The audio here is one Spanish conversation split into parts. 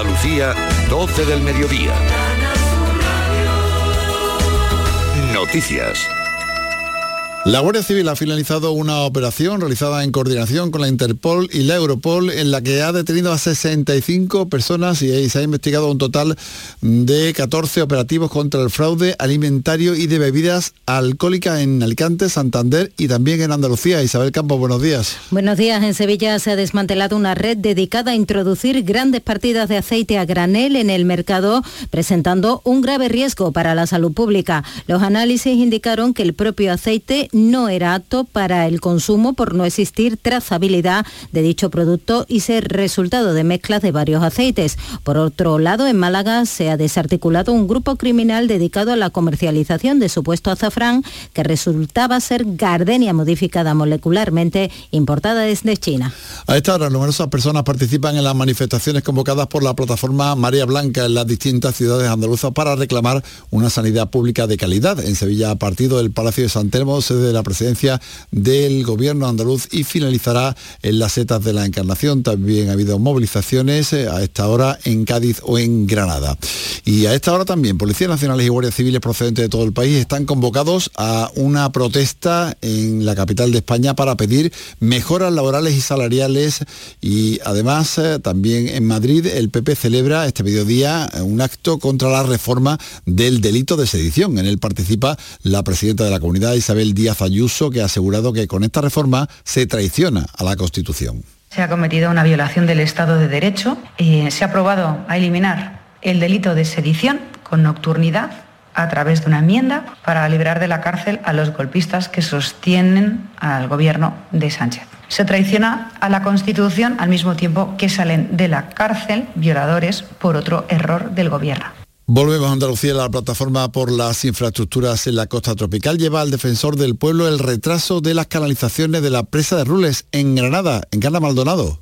Andalucía, 12 del mediodía. Noticias. La Guardia Civil ha finalizado una operación realizada en coordinación con la Interpol y la Europol en la que ha detenido a 65 personas y se ha investigado un total de 14 operativos contra el fraude alimentario y de bebidas alcohólicas en Alicante, Santander y también en Andalucía. Isabel Campos, buenos días. Buenos días. En Sevilla se ha desmantelado una red dedicada a introducir grandes partidas de aceite a granel en el mercado, presentando un grave riesgo para la salud pública. Los análisis indicaron que el propio aceite no era apto para el consumo por no existir trazabilidad de dicho producto y ser resultado de mezclas de varios aceites. Por otro lado, en Málaga se ha desarticulado un grupo criminal dedicado a la comercialización de supuesto azafrán que resultaba ser gardenia modificada molecularmente importada desde China. A esta hora, numerosas personas participan en las manifestaciones convocadas por la plataforma María Blanca en las distintas ciudades andaluzas para reclamar una sanidad pública de calidad. En Sevilla, a partido del Palacio de San Telmo, se de la presidencia del gobierno andaluz y finalizará en las setas de la Encarnación. También ha habido movilizaciones eh, a esta hora en Cádiz o en Granada. Y a esta hora también policías nacionales y guardias civiles procedentes de todo el país están convocados a una protesta en la capital de España para pedir mejoras laborales y salariales y además eh, también en Madrid el PP celebra este mediodía un acto contra la reforma del delito de sedición. En él participa la presidenta de la comunidad Isabel Díaz Ayuso, que ha asegurado que con esta reforma se traiciona a la Constitución. Se ha cometido una violación del Estado de Derecho. y se ha aprobado a eliminar el delito de sedición con nocturnidad a través de una enmienda para liberar de la cárcel a los golpistas que sostienen al gobierno de Sánchez. Se traiciona a la Constitución al mismo tiempo que salen de la cárcel violadores por otro error del gobierno. Volvemos a Andalucía, la plataforma por las infraestructuras en la costa tropical lleva al defensor del pueblo el retraso de las canalizaciones de la presa de Rules en Granada, en Gana Maldonado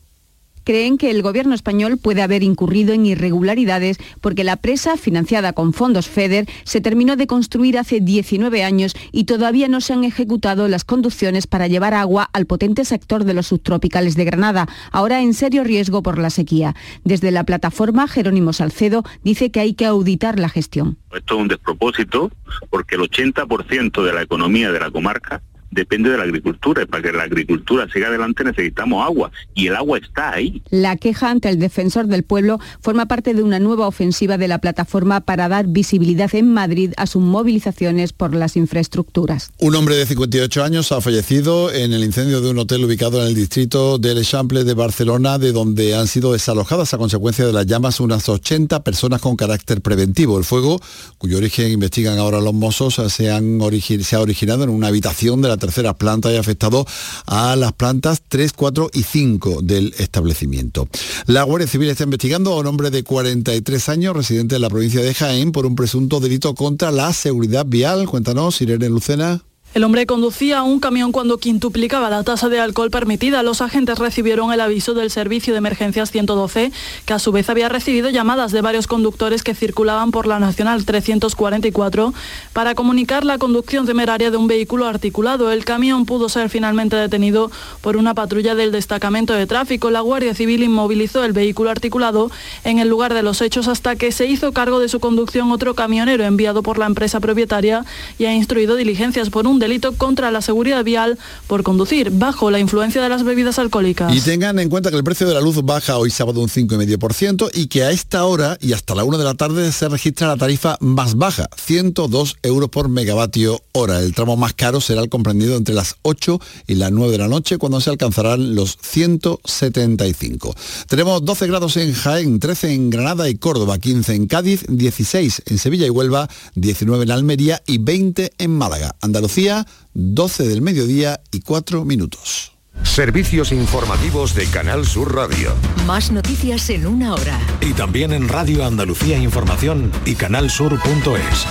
creen que el gobierno español puede haber incurrido en irregularidades porque la presa, financiada con fondos FEDER, se terminó de construir hace 19 años y todavía no se han ejecutado las conducciones para llevar agua al potente sector de los subtropicales de Granada, ahora en serio riesgo por la sequía. Desde la plataforma, Jerónimo Salcedo dice que hay que auditar la gestión. Esto es un despropósito porque el 80% de la economía de la comarca depende de la agricultura y para que la agricultura siga adelante necesitamos agua y el agua está ahí. La queja ante el defensor del pueblo forma parte de una nueva ofensiva de la plataforma para dar visibilidad en Madrid a sus movilizaciones por las infraestructuras. Un hombre de 58 años ha fallecido en el incendio de un hotel ubicado en el distrito del Eixample de Barcelona, de donde han sido desalojadas a consecuencia de las llamas unas 80 personas con carácter preventivo. El fuego, cuyo origen investigan ahora los mozos, se, han se ha originado en una habitación de la tercera planta y afectado a las plantas 3, 4 y 5 del establecimiento. La Guardia Civil está investigando a un hombre de 43 años, residente de la provincia de Jaén, por un presunto delito contra la seguridad vial. Cuéntanos, Irene Lucena. El hombre conducía un camión cuando quintuplicaba la tasa de alcohol permitida. Los agentes recibieron el aviso del Servicio de Emergencias 112, que a su vez había recibido llamadas de varios conductores que circulaban por la Nacional 344 para comunicar la conducción temeraria de un vehículo articulado. El camión pudo ser finalmente detenido por una patrulla del destacamento de tráfico. La Guardia Civil inmovilizó el vehículo articulado en el lugar de los hechos hasta que se hizo cargo de su conducción otro camionero enviado por la empresa propietaria y ha instruido diligencias por un delito contra la seguridad vial por conducir bajo la influencia de las bebidas alcohólicas. Y tengan en cuenta que el precio de la luz baja hoy sábado un 5,5% y que a esta hora y hasta la 1 de la tarde se registra la tarifa más baja, 102 euros por megavatio hora. El tramo más caro será el comprendido entre las 8 y las 9 de la noche cuando se alcanzarán los 175. Tenemos 12 grados en Jaén, 13 en Granada y Córdoba, 15 en Cádiz, 16 en Sevilla y Huelva, 19 en Almería y 20 en Málaga. Andalucía 12 del mediodía y 4 minutos. Servicios informativos de Canal Sur Radio. Más noticias en una hora. Y también en Radio Andalucía Información y canalsur.es.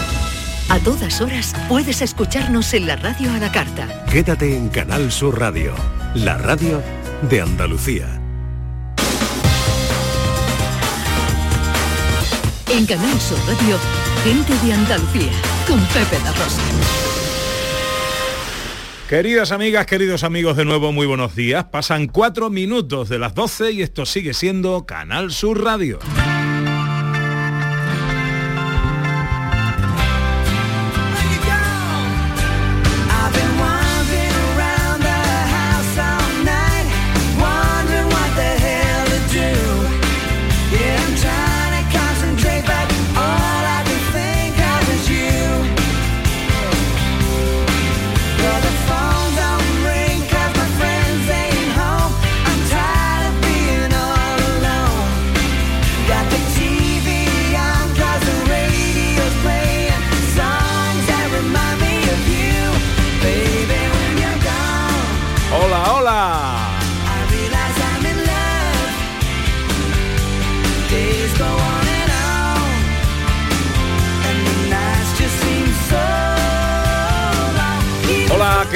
A todas horas puedes escucharnos en la radio a la carta. Quédate en Canal Sur Radio, la radio de Andalucía. En Canal Sur Radio, gente de Andalucía, con Pepe La Rosa. Queridas amigas, queridos amigos, de nuevo muy buenos días. Pasan cuatro minutos de las 12 y esto sigue siendo Canal Sur Radio.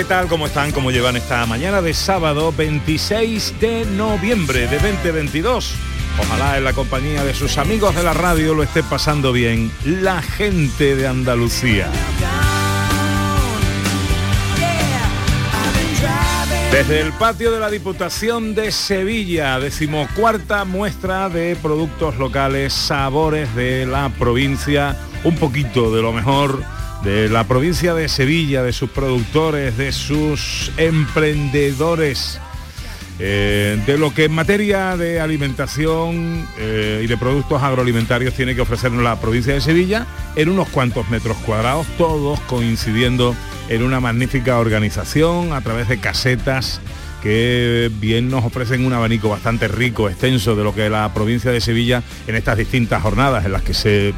¿Qué tal? ¿Cómo están? ¿Cómo llevan esta mañana de sábado 26 de noviembre de 2022? Ojalá en la compañía de sus amigos de la radio lo esté pasando bien la gente de Andalucía. Desde el patio de la Diputación de Sevilla, decimocuarta muestra de productos locales, sabores de la provincia, un poquito de lo mejor de la provincia de Sevilla, de sus productores, de sus emprendedores, eh, de lo que en materia de alimentación eh, y de productos agroalimentarios tiene que ofrecernos la provincia de Sevilla en unos cuantos metros cuadrados, todos coincidiendo en una magnífica organización a través de casetas que bien nos ofrecen un abanico bastante rico, extenso de lo que la provincia de Sevilla en estas distintas jornadas en las que se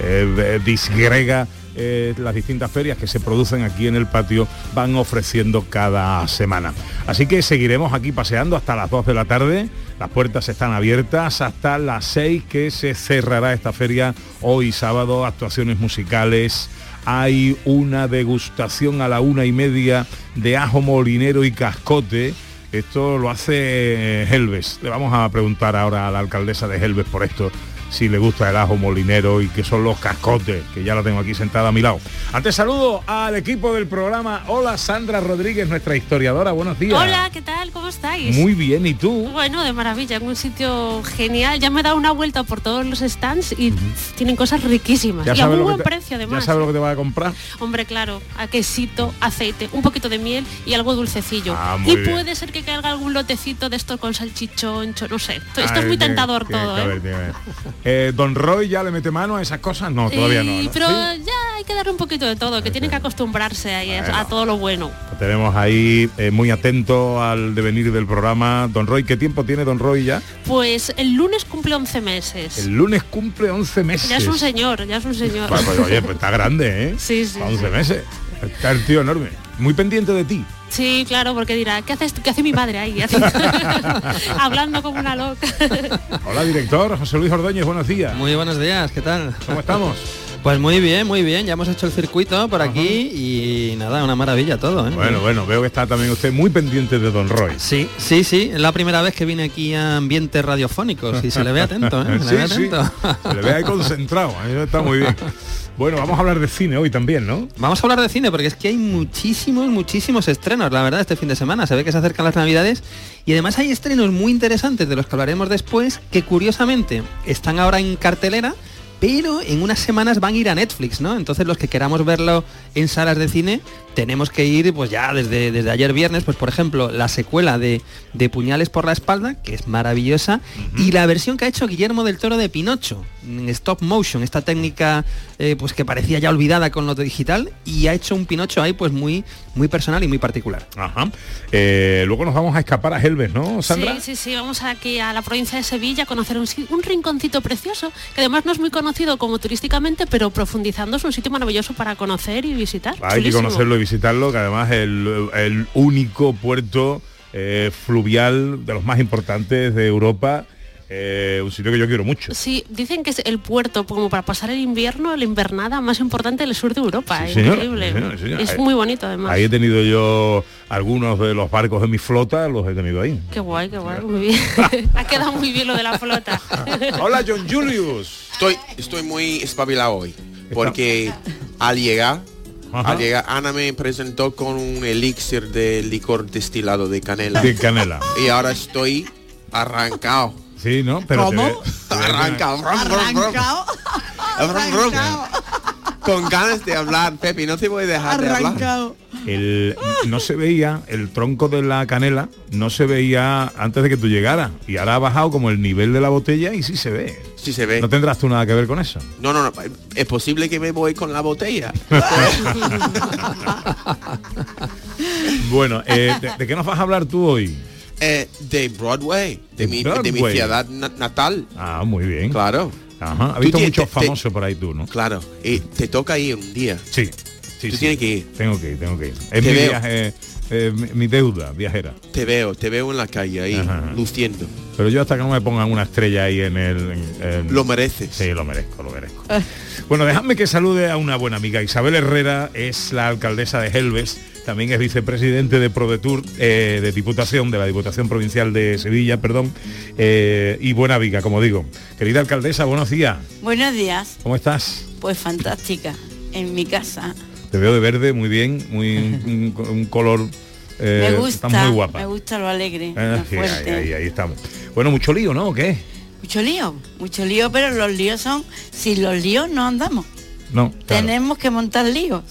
eh, disgrega eh, las distintas ferias que se producen aquí en el patio van ofreciendo cada semana. Así que seguiremos aquí paseando hasta las 2 de la tarde. Las puertas están abiertas hasta las 6 que se cerrará esta feria hoy sábado, actuaciones musicales. Hay una degustación a la una y media de ajo molinero y cascote. Esto lo hace Helves. Le vamos a preguntar ahora a la alcaldesa de Helves por esto si le gusta el ajo molinero y que son los cascotes, que ya la tengo aquí sentada a mi lado. Antes saludo al equipo del programa. Hola Sandra Rodríguez, nuestra historiadora. Buenos días. Hola, ¿qué tal? ¿Cómo estáis? Muy bien, ¿y tú? Bueno, de maravilla, en un sitio genial. Ya me he dado una vuelta por todos los stands y tienen cosas riquísimas. y a muy buen precio además. ¿Ya sabes lo que te va a comprar? Hombre, claro, a quesito, aceite, un poquito de miel y algo dulcecillo. Ah, y puede ser que caiga algún lotecito de esto con salchichón, no sé. Esto es muy tentador todo, ¿eh? Eh, Don Roy ya le mete mano a esas cosas, no, todavía no. Pero ya hay que darle un poquito de todo, que tiene que acostumbrarse a, todo lo bueno. tenemos ahí eh, muy atento al devenir del programa. Don Roy, ¿qué tiempo tiene Don Roy ya? Pues el lunes cumple 11 meses. El lunes cumple 11 meses. Ya es un señor, ya es un señor. Pues, pues, oye, pues está grande, ¿eh? Sí, sí. 11 meses. Está el tío enorme. Muy pendiente de ti. Sí, claro, porque dirá, ¿qué, haces, qué hace mi padre ahí? Hablando como una loca. Hola, director. José Luis Ordóñez, buenos días. Muy buenos días, ¿qué tal? ¿Cómo estamos? Pues muy bien, muy bien. Ya hemos hecho el circuito por aquí y nada, una maravilla todo. ¿eh? Bueno, bueno, veo que está también usted muy pendiente de Don Roy. Sí, sí, sí. Es la primera vez que viene aquí a ambientes radiofónicos y se le ve atento, ¿eh? Se le ve atento. Se le ve ahí concentrado. está muy bien. Bueno, vamos a hablar de cine hoy también, ¿no? Vamos a hablar de cine porque es que hay muchísimos, muchísimos estrenos, la verdad, este fin de semana. Se ve que se acercan las navidades y además hay estrenos muy interesantes de los que hablaremos después que curiosamente están ahora en cartelera pero en unas semanas van a ir a Netflix, ¿no? Entonces los que queramos verlo en salas de cine, tenemos que ir pues ya desde, desde ayer viernes, pues por ejemplo, la secuela de, de Puñales por la espalda, que es maravillosa, y la versión que ha hecho Guillermo del Toro de Pinocho, en stop motion, esta técnica eh, pues que parecía ya olvidada con lo digital, y ha hecho un Pinocho ahí pues muy, muy personal y muy particular. Ajá. Eh, luego nos vamos a escapar a Helves, ¿no, Sandra? Sí, sí, sí, vamos aquí a la provincia de Sevilla a conocer un, un rinconcito precioso, que además no es muy conocido como turísticamente, pero profundizando es un sitio maravilloso para conocer y visitar. Hay que conocerlo y visitarlo, que además es el, único puerto eh, fluvial de los más importantes de Europa eh, un sitio que yo quiero mucho. Sí, dicen que es el puerto como para pasar el invierno, la invernada más importante del sur de Europa. increíble. Es muy bonito además. Ahí he tenido yo algunos de los barcos de mi flota, los he tenido ahí. Qué guay, qué guay, muy bien. ha quedado muy bien lo de la flota. Hola John Julius. Estoy, estoy muy espabilado hoy, porque al llegar Al llegar, Ana me presentó con un elixir de licor destilado de canela. De canela. Y ahora estoy arrancado. Sí, ¿no? Pero ¿Cómo? Arrancado. Arrancado. Con ganas de hablar, Pepi, no te voy a dejar de hablar. El, no se veía, el tronco de la canela no se veía antes de que tú llegaras. Y ahora ha bajado como el nivel de la botella y sí se ve. Sí se ve. ¿No tendrás tú nada que ver con eso? No, no, no. Es posible que me voy con la botella. bueno, eh, ¿de qué nos vas a hablar tú hoy? Eh, de Broadway, de, mi, de mi ciudad natal. Ah, muy bien. Claro. Ajá. Ha visto muchos famosos por ahí tú, ¿no? Claro. Y te toca ir un día. Sí. Sí, tú sí. tienes que ir. Tengo que ir, tengo que ir. Es mi viaje, eh, mi, mi, deuda viajera. Te veo, te veo en la calle ahí, luciendo. Pero yo hasta que no me pongan una estrella ahí en el... Lo mereces. Sí, lo merezco, lo merezco. Bueno, déjame que salude a una buena amiga. Isabel Herrera es la alcaldesa de Helves, también es vicepresidente de ProDetour, eh, de Diputación, de la Diputación Provincial de Sevilla, perdón, eh, y buena amiga, como digo. Querida alcaldesa, buenos días. Buenos días. ¿Cómo estás? Pues fantástica, en mi casa. Te veo de verde, muy bien, muy un, color... Eh, me gusta, muy guapa. Me gusta lo alegre, ah, ahí, ahí estamos. Bueno, mucho lío, ¿no? ¿O qué? Mucho lío, mucho lío, pero los líos son, sin los líos no andamos. No. Tenemos que montar líos.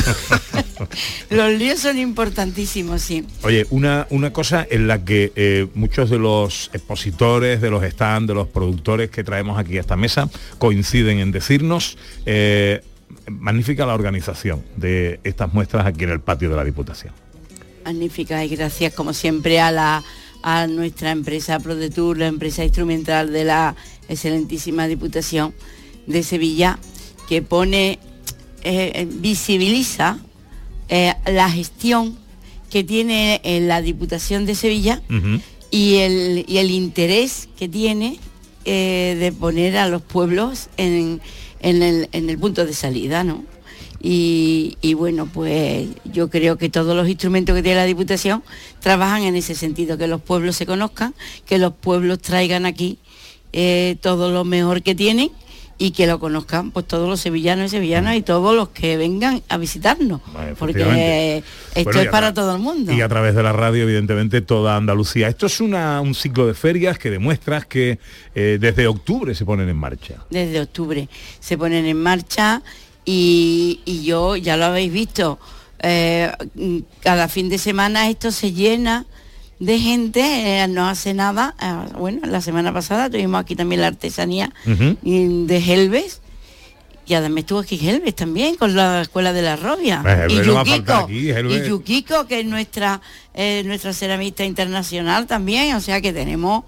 los líos son importantísimos, sí. Oye, una, una cosa en la que eh, muchos de los expositores, de los stands, de los productores que traemos aquí a esta mesa coinciden en decirnos, eh, magnífica la organización de estas muestras aquí en el patio de la Diputación. Magnífica y gracias como siempre a la a nuestra empresa ProDetour, la empresa instrumental de la excelentísima Diputación de Sevilla, que pone, eh, visibiliza eh, la gestión que tiene en la Diputación de Sevilla y, el, el, interés que tiene eh, de poner a los pueblos en, el, en el punto de salida, ¿no? Y, bueno, pues yo creo que todos los instrumentos que tiene la Diputación trabajan en ese sentido, que los pueblos se conozcan, que los pueblos traigan aquí eh, todo lo mejor que tienen y que lo conozcan pues todos los sevillanos y sevillanas y todos los que vengan a visitarnos porque esto es para todo el mundo. y a través de la radio evidentemente toda Andalucía. Esto es una, un ciclo de ferias que demuestras que eh, desde octubre se ponen en marcha. Desde octubre se ponen en marcha y, yo, ya lo habéis visto, eh, cada fin de semana esto se llena de gente, eh, no hace nada. Eh, bueno, la semana pasada tuvimos aquí también la artesanía de Helves. Y además estuvo aquí Helves también con la escuela de la Robia. y, Yukiko, y Yukiko, que es nuestra, nuestra ceramista internacional también. O sea que tenemos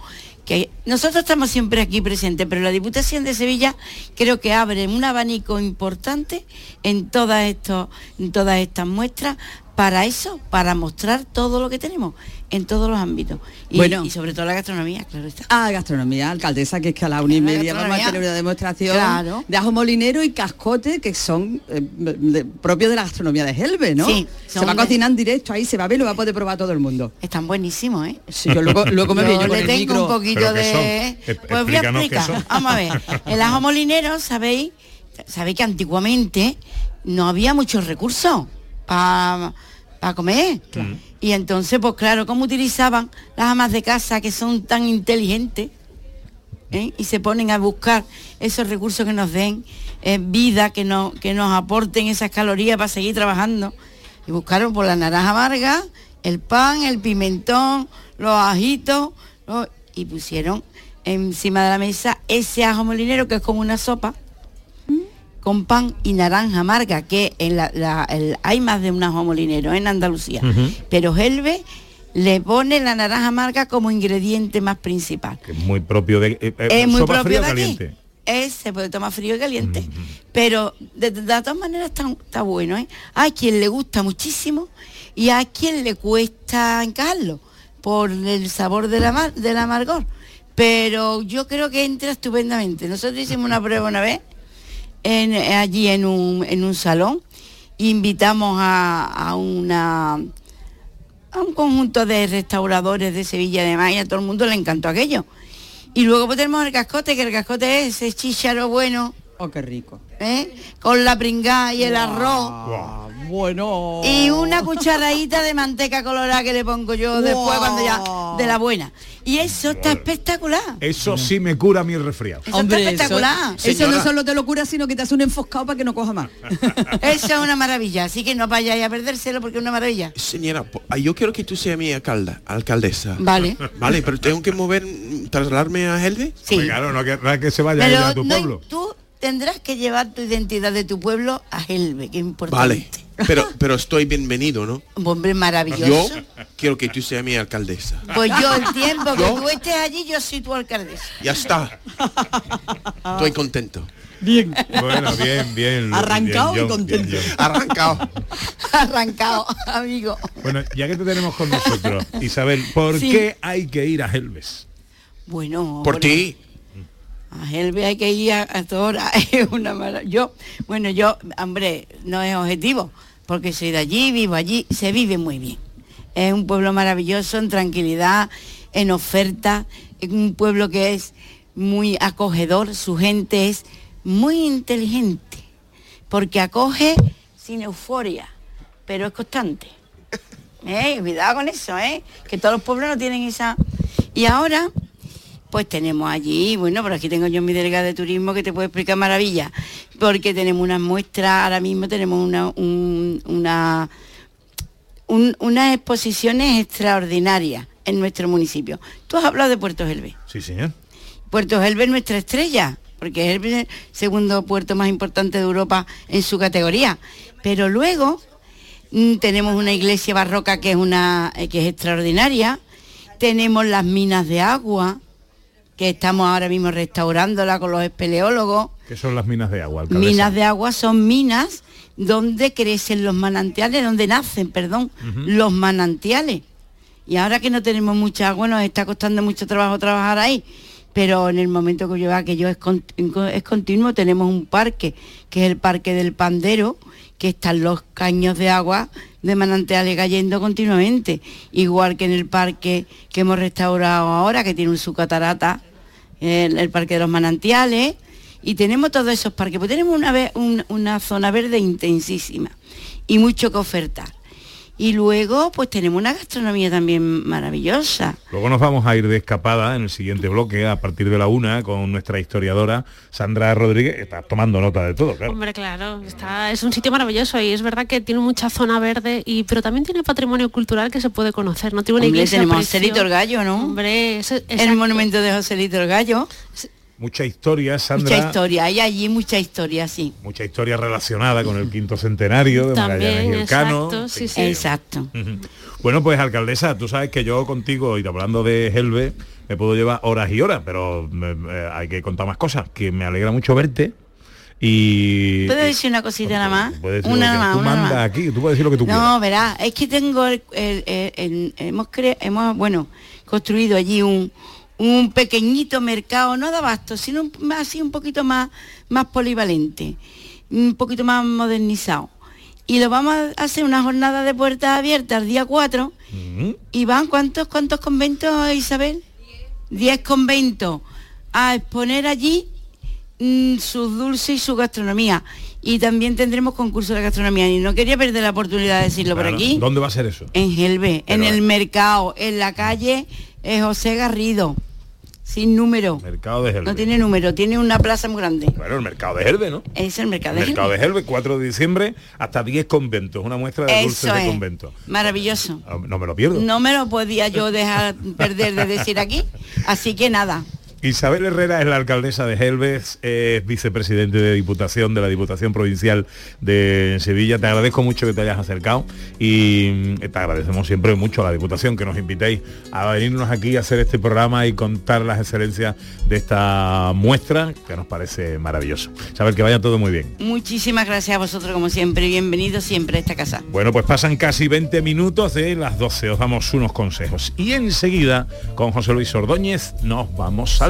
nosotros estamos siempre aquí presentes, pero la Diputación de Sevilla creo que abre un abanico importante en todas, en todas estas muestras para eso, para mostrar todo lo que tenemos en todos los ámbitos. Y, bueno, y sobre todo la gastronomía, claro está. Ah, gastronomía, alcaldesa, que es que a la una y media vamos a tener una demostración de ajo molinero y cascote, que son eh, propios de la gastronomía de Helve, ¿no? Sí. Se va a cocinar en directo ahí, se va a ver, lo va a poder probar todo el mundo. Están buenísimos, ¿eh? Sí, yo luego, luego me yo le tengo un poquito de... Pues voy a explicar. Vamos a ver. El ajo molinero, ¿sabéis? Sabéis que antiguamente no había muchos recursos para para comer. Y entonces, pues claro, ¿cómo utilizaban las amas de casa que son tan inteligentes? ¿eh? Y se ponen a buscar esos recursos que nos den eh, vida, que, no, que nos aporten esas calorías para seguir trabajando. Y buscaron por la naranja amarga, el pan, el pimentón, los ajitos, y pusieron encima de la mesa ese ajo molinero que es como una sopa con pan y naranja amarga, que en la, hay más de un ajo molinero en Andalucía, pero Helve le pone la naranja amarga como ingrediente más principal. es muy propio de... Eh, eh, es muy propio de caliente. Es, se puede tomar frío y caliente, pero de, todas maneras está, bueno. ¿eh? Hay quien le gusta muchísimo y hay quien le cuesta encajarlo por el sabor de la, del amargor. Pero yo creo que entra estupendamente. Nosotros hicimos una prueba una vez allí en un, en un salón. Invitamos a, una a un conjunto de restauradores de Sevilla de Maya, a todo el mundo le encantó aquello. Y luego pues tenemos el cascote, que el cascote es ese chícharo bueno. Oh, qué rico. ¿eh? Con la pringá y el arroz. Bueno. Y una cucharadita de manteca colorada que le pongo yo después cuando ya de la buena. Y eso está espectacular. Eso sí me cura mi resfriado. Eso está espectacular. Eso, no solo te lo cura, sino que te hace un enfoscado para que no coja más. eso es una maravilla. Así que no vayáis a perdérselo porque es una maravilla. Señora, ah, yo quiero que tú seas mi alcalda, alcaldesa. Vale. Vale, pero tengo que mover, trasladarme a Helve. Sí. claro, no que, que se vaya a tu pueblo. Tú tendrás que llevar tu identidad de tu pueblo a Helve, que es importante. Vale. Pero, pero estoy bienvenido, ¿no? Hombre, maravilloso. Yo quiero que tú seas mi alcaldesa. Pues yo el tiempo que tú estés allí, yo soy tu alcaldesa. Ya está. Estoy contento. Bien. Bueno, bien, bien. Arrancado y contento. Arrancado. Arrancado, amigo. Bueno, ya que te tenemos con nosotros, Isabel, ¿por qué hay que ir a Helves? Bueno. Por ti. A Helve hay que ir a, toda hora. Es una mala... Yo, bueno, yo, hombre, no es objetivo, porque soy de allí, vivo allí, se vive muy bien. Es un pueblo maravilloso, en tranquilidad, en oferta, es un pueblo que es muy acogedor, su gente es muy inteligente, porque acoge sin euforia, pero es constante. ¿Eh? Cuidado con eso, ¿eh? Que todos los pueblos no tienen esa... Y ahora, pues tenemos allí, bueno, por aquí tengo yo mi delegada de turismo que te puede explicar maravilla, porque tenemos unas muestras, ahora mismo tenemos una, una, unas exposiciones extraordinarias en nuestro municipio. Tú has hablado de Puerto Gelbe. Sí, señor. Puerto Gelbe es nuestra estrella, porque es el segundo puerto más importante de Europa en su categoría. Pero luego mm, tenemos una iglesia barroca que es, una, eh, que es extraordinaria, tenemos las minas de agua, que estamos ahora mismo restaurándola con los espeleólogos. ¿Qué son las minas de agua? Minas de agua son minas donde crecen los manantiales, donde nacen, perdón, los manantiales. Y ahora que no tenemos mucha agua, nos está costando mucho trabajo trabajar ahí pero en el momento que lleva que yo es, es continuo, tenemos un parque, que es el Parque del Pandero, que están los caños de agua de manantiales cayendo continuamente, igual que en el parque que hemos restaurado ahora, que tiene un su catarata, el, Parque de los Manantiales, y tenemos todos esos parques, pues tenemos una, una zona verde intensísima y mucho que ofertar. Y luego, pues tenemos una gastronomía también maravillosa. Luego nos vamos a ir de escapada en el siguiente bloque, a partir de la una, con nuestra historiadora Sandra Rodríguez, está tomando nota de todo, claro. Hombre, claro, está, es un sitio maravilloso y es verdad que tiene mucha zona verde, y pero también tiene patrimonio cultural que se puede conocer. No tiene una iglesia. Tenemos Joselito el Gallo, ¿no? Hombre, es, el monumento de Joselito el Gallo mucha historia, Sandra. Mucha historia, hay allí mucha historia, sí. Mucha historia relacionada con el quinto centenario de Magallanes y el Cano. Sí, sí. Exacto. Bueno, pues alcaldesa, tú sabes que yo contigo, y hablando de Helve, me puedo llevar horas y horas, pero hay que contar más cosas, que me alegra mucho verte. Y, ¿Puedo decir una cosita nada más? Una más. Tú mandas aquí, tú puedes decir lo que tú quieras. No, verás, es que tengo el, hemos, hemos, bueno, construido allí un, un pequeñito mercado, no de abasto, sino así un poquito más, más polivalente, un poquito más modernizado. Y lo vamos a hacer una jornada de puertas abiertas el día 4. ¿Y van cuántos, cuántos conventos, Isabel? 10 conventos a exponer allí mm, sus dulces y su gastronomía. Y también tendremos concurso de gastronomía. Y no quería perder la oportunidad de decirlo por aquí. ¿Dónde va a ser eso? En Gelbe, en el mercado, en la calle eh, José Garrido sin número. Mercado de Helve. No tiene número, tiene una plaza muy grande. Bueno, el mercado de Helve, ¿no? Es el mercado de Helve. Mercado de Helve, 4 de diciembre, hasta 10 conventos, una muestra de dulces de convento. Maravilloso. Ah, no me lo pierdo. No me lo podía yo dejar perder de decir aquí, así que nada. Isabel Herrera es la alcaldesa de Helves, es vicepresidente de Diputación de la Diputación Provincial de Sevilla. Te agradezco mucho que te hayas acercado y te agradecemos siempre mucho a la Diputación que nos invitéis a venirnos aquí a hacer este programa y contar las excelencias de esta muestra que nos parece maravilloso. Saber que vaya todo muy bien. Muchísimas gracias a vosotros como siempre. Bienvenidos siempre a esta casa. Bueno, pues pasan casi 20 minutos de las 12. Os damos unos consejos. Y enseguida, con José Luis Ordóñez, nos vamos a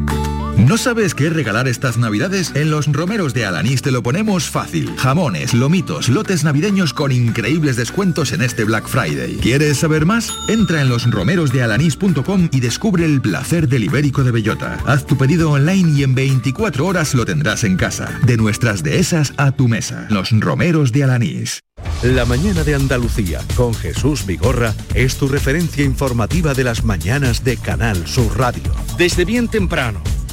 ¿No sabes qué regalar estas navidades? En los romeros de Alanís te lo ponemos fácil. Jamones, lomitos, lotes navideños con increíbles descuentos en este Black Friday. ¿Quieres saber más? Entra en losromerosdealanís.com y descubre el placer del ibérico de bellota. Haz tu pedido online y en 24 horas lo tendrás en casa. De nuestras dehesas a tu mesa. Los romeros de Alanís. La mañana de Andalucía con Jesús Vigorra es tu referencia informativa de las mañanas de Canal Sur Radio. Desde bien temprano,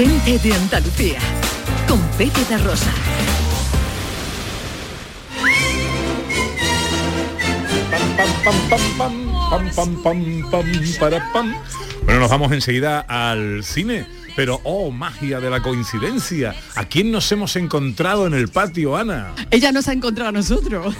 Gente de Andalucía, con Pepe de Rosa. Bueno, nos vamos enseguida al cine pero, oh, magia de la coincidencia. ¿A quién nos hemos encontrado en el patio, Ana? Ella nos ha encontrado a nosotros.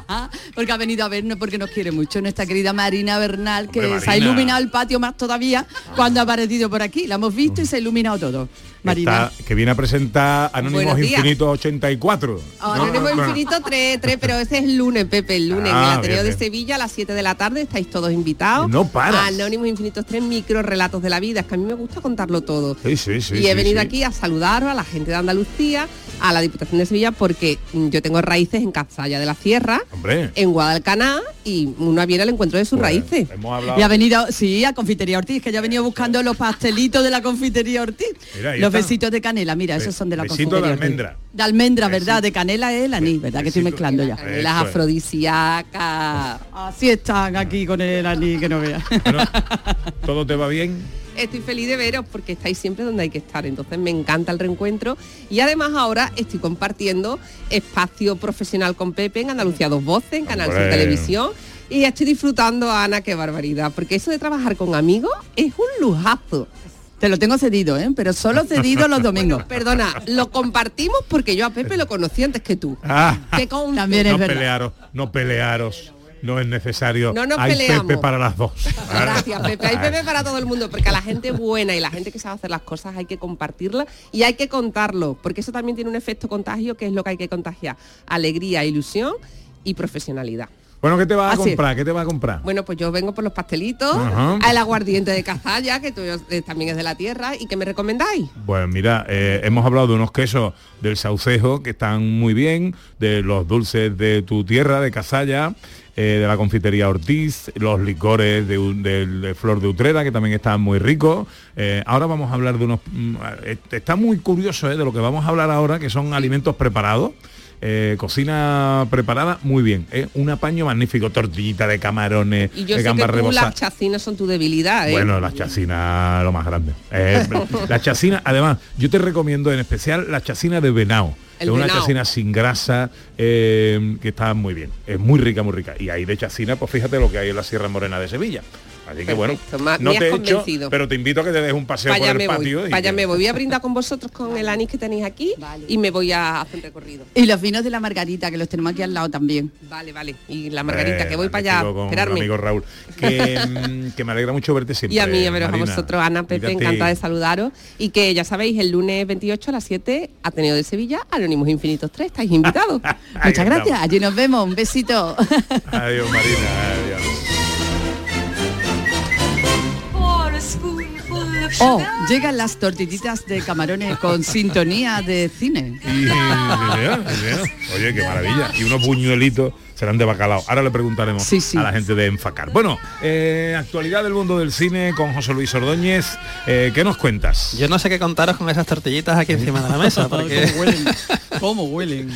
porque ha venido a vernos porque nos quiere mucho. Nuestra querida Marina Bernal, que se ha iluminado el patio más todavía cuando ha aparecido por aquí. La hemos visto y se ha iluminado todo. Marina. que viene a presentar Anónimos Infinitos 84. Anónimos Infinitos 3, 3, pero ese es el lunes, Pepe, el lunes, en el ah, Ateneo de Sevilla a las 7 de la tarde, estáis todos invitados. No para. Anónimos Infinitos 3, micro relatos de la vida, es que a mí me gusta contarlo todo. Sí, sí, sí. Y he venido aquí a saludaros a la gente de Andalucía, a la Diputación de Sevilla, porque yo tengo raíces en Cazalla de la Sierra, en Guadalcaná, y uno viene al encuentro de sus raíces. Y ha venido, sí, a Confitería Ortiz, que ya ha venido buscando los pastelitos de la Confitería Ortiz. los besitos de canela, mira, esos son de la Besito de almendra. De almendra, ¿verdad? De canela es el anís, ¿verdad? Que estoy mezclando ya. Las afrodisíacas. Así están aquí con el anís, que no veas. ¿Todo te va bien? estoy feliz de veros porque estáis siempre donde hay que estar. Entonces me encanta el reencuentro y además ahora estoy compartiendo espacio profesional con Pepe en Andalucía Dos Voces, en Canal Sur Televisión. Y estoy disfrutando, Ana, qué barbaridad, porque eso de trabajar con amigos es un lujazo. Te lo tengo cedido, ¿eh? Pero solo cedido los domingos. perdona, lo compartimos porque yo a Pepe lo conocí antes que tú. Ah, También es no pelearos, no pelearos no es necesario. No nos Hay peleamos. Pepe para las dos. Gracias, Pepe. Hay Pepe para todo el mundo, porque a la gente buena y la gente que sabe hacer las cosas hay que compartirla y hay que contarlo, porque eso también tiene un efecto contagio, que es lo que hay que contagiar. Alegría, ilusión y profesionalidad. Bueno, ¿qué te vas a comprar? ¿Qué te vas a comprar? Bueno, pues yo vengo por los pastelitos, al aguardiente de Cazalla, que eh, también es de la tierra, ¿y qué me recomendáis? Pues mira, eh, hemos hablado de unos quesos del Saucejo que están muy bien, de los dulces de tu tierra, de Cazalla, eh, de la confitería Ortiz, los licores de, Flor de Utrera, que también están muy ricos. ahora vamos a hablar de unos... Mm, está muy curioso de lo que vamos a hablar ahora, que son alimentos preparados. Eh, cocina preparada muy bien, ¿eh? un apaño magnífico, tortillita de camarones, y yo de sé que las chacinas son tu debilidad, ¿eh? Bueno, las chacinas lo más grande. la chacina, además, yo te recomiendo en especial la chacina de venado. es una chacina sin grasa que está muy bien. Es muy rica, muy rica. Y ahí de chacina, pues fíjate lo que hay en la Sierra Morena de Sevilla. Así que bueno, no te he hecho, pero te invito a que te des un paseo por el patio. Voy. Vaya, me voy a brindar con vosotros con el anís que tenéis aquí y me voy a hacer un recorrido. Y los vinos de la Margarita, que los tenemos aquí al lado también. Vale, vale. Y la Margarita, que voy para allá. Con amigo Raúl. Mm, que, me alegra mucho verte siempre. Y a mí, a veros a vosotros, Ana, Pepe, encantada de saludaros. Y que ya sabéis, el lunes 28 a las 7, Ateneo de Sevilla, Anónimos Infinitos 3, estáis invitados. Muchas gracias, allí nos vemos, un besito. adiós, Marina, adiós. Oh, llegan las tortillitas de camarones con sintonía de cine. Oye, qué maravilla. Y unos puñuelitos serán de bacalao. Ahora le preguntaremos a la gente de Enfacar. Bueno, eh, actualidad del mundo del cine con José Luis Ordóñez. Eh, ¿Qué nos cuentas? Yo no sé qué contaros con esas tortillitas aquí encima de la mesa. Porque... ¿Cómo huelen? ¿Cómo huelen?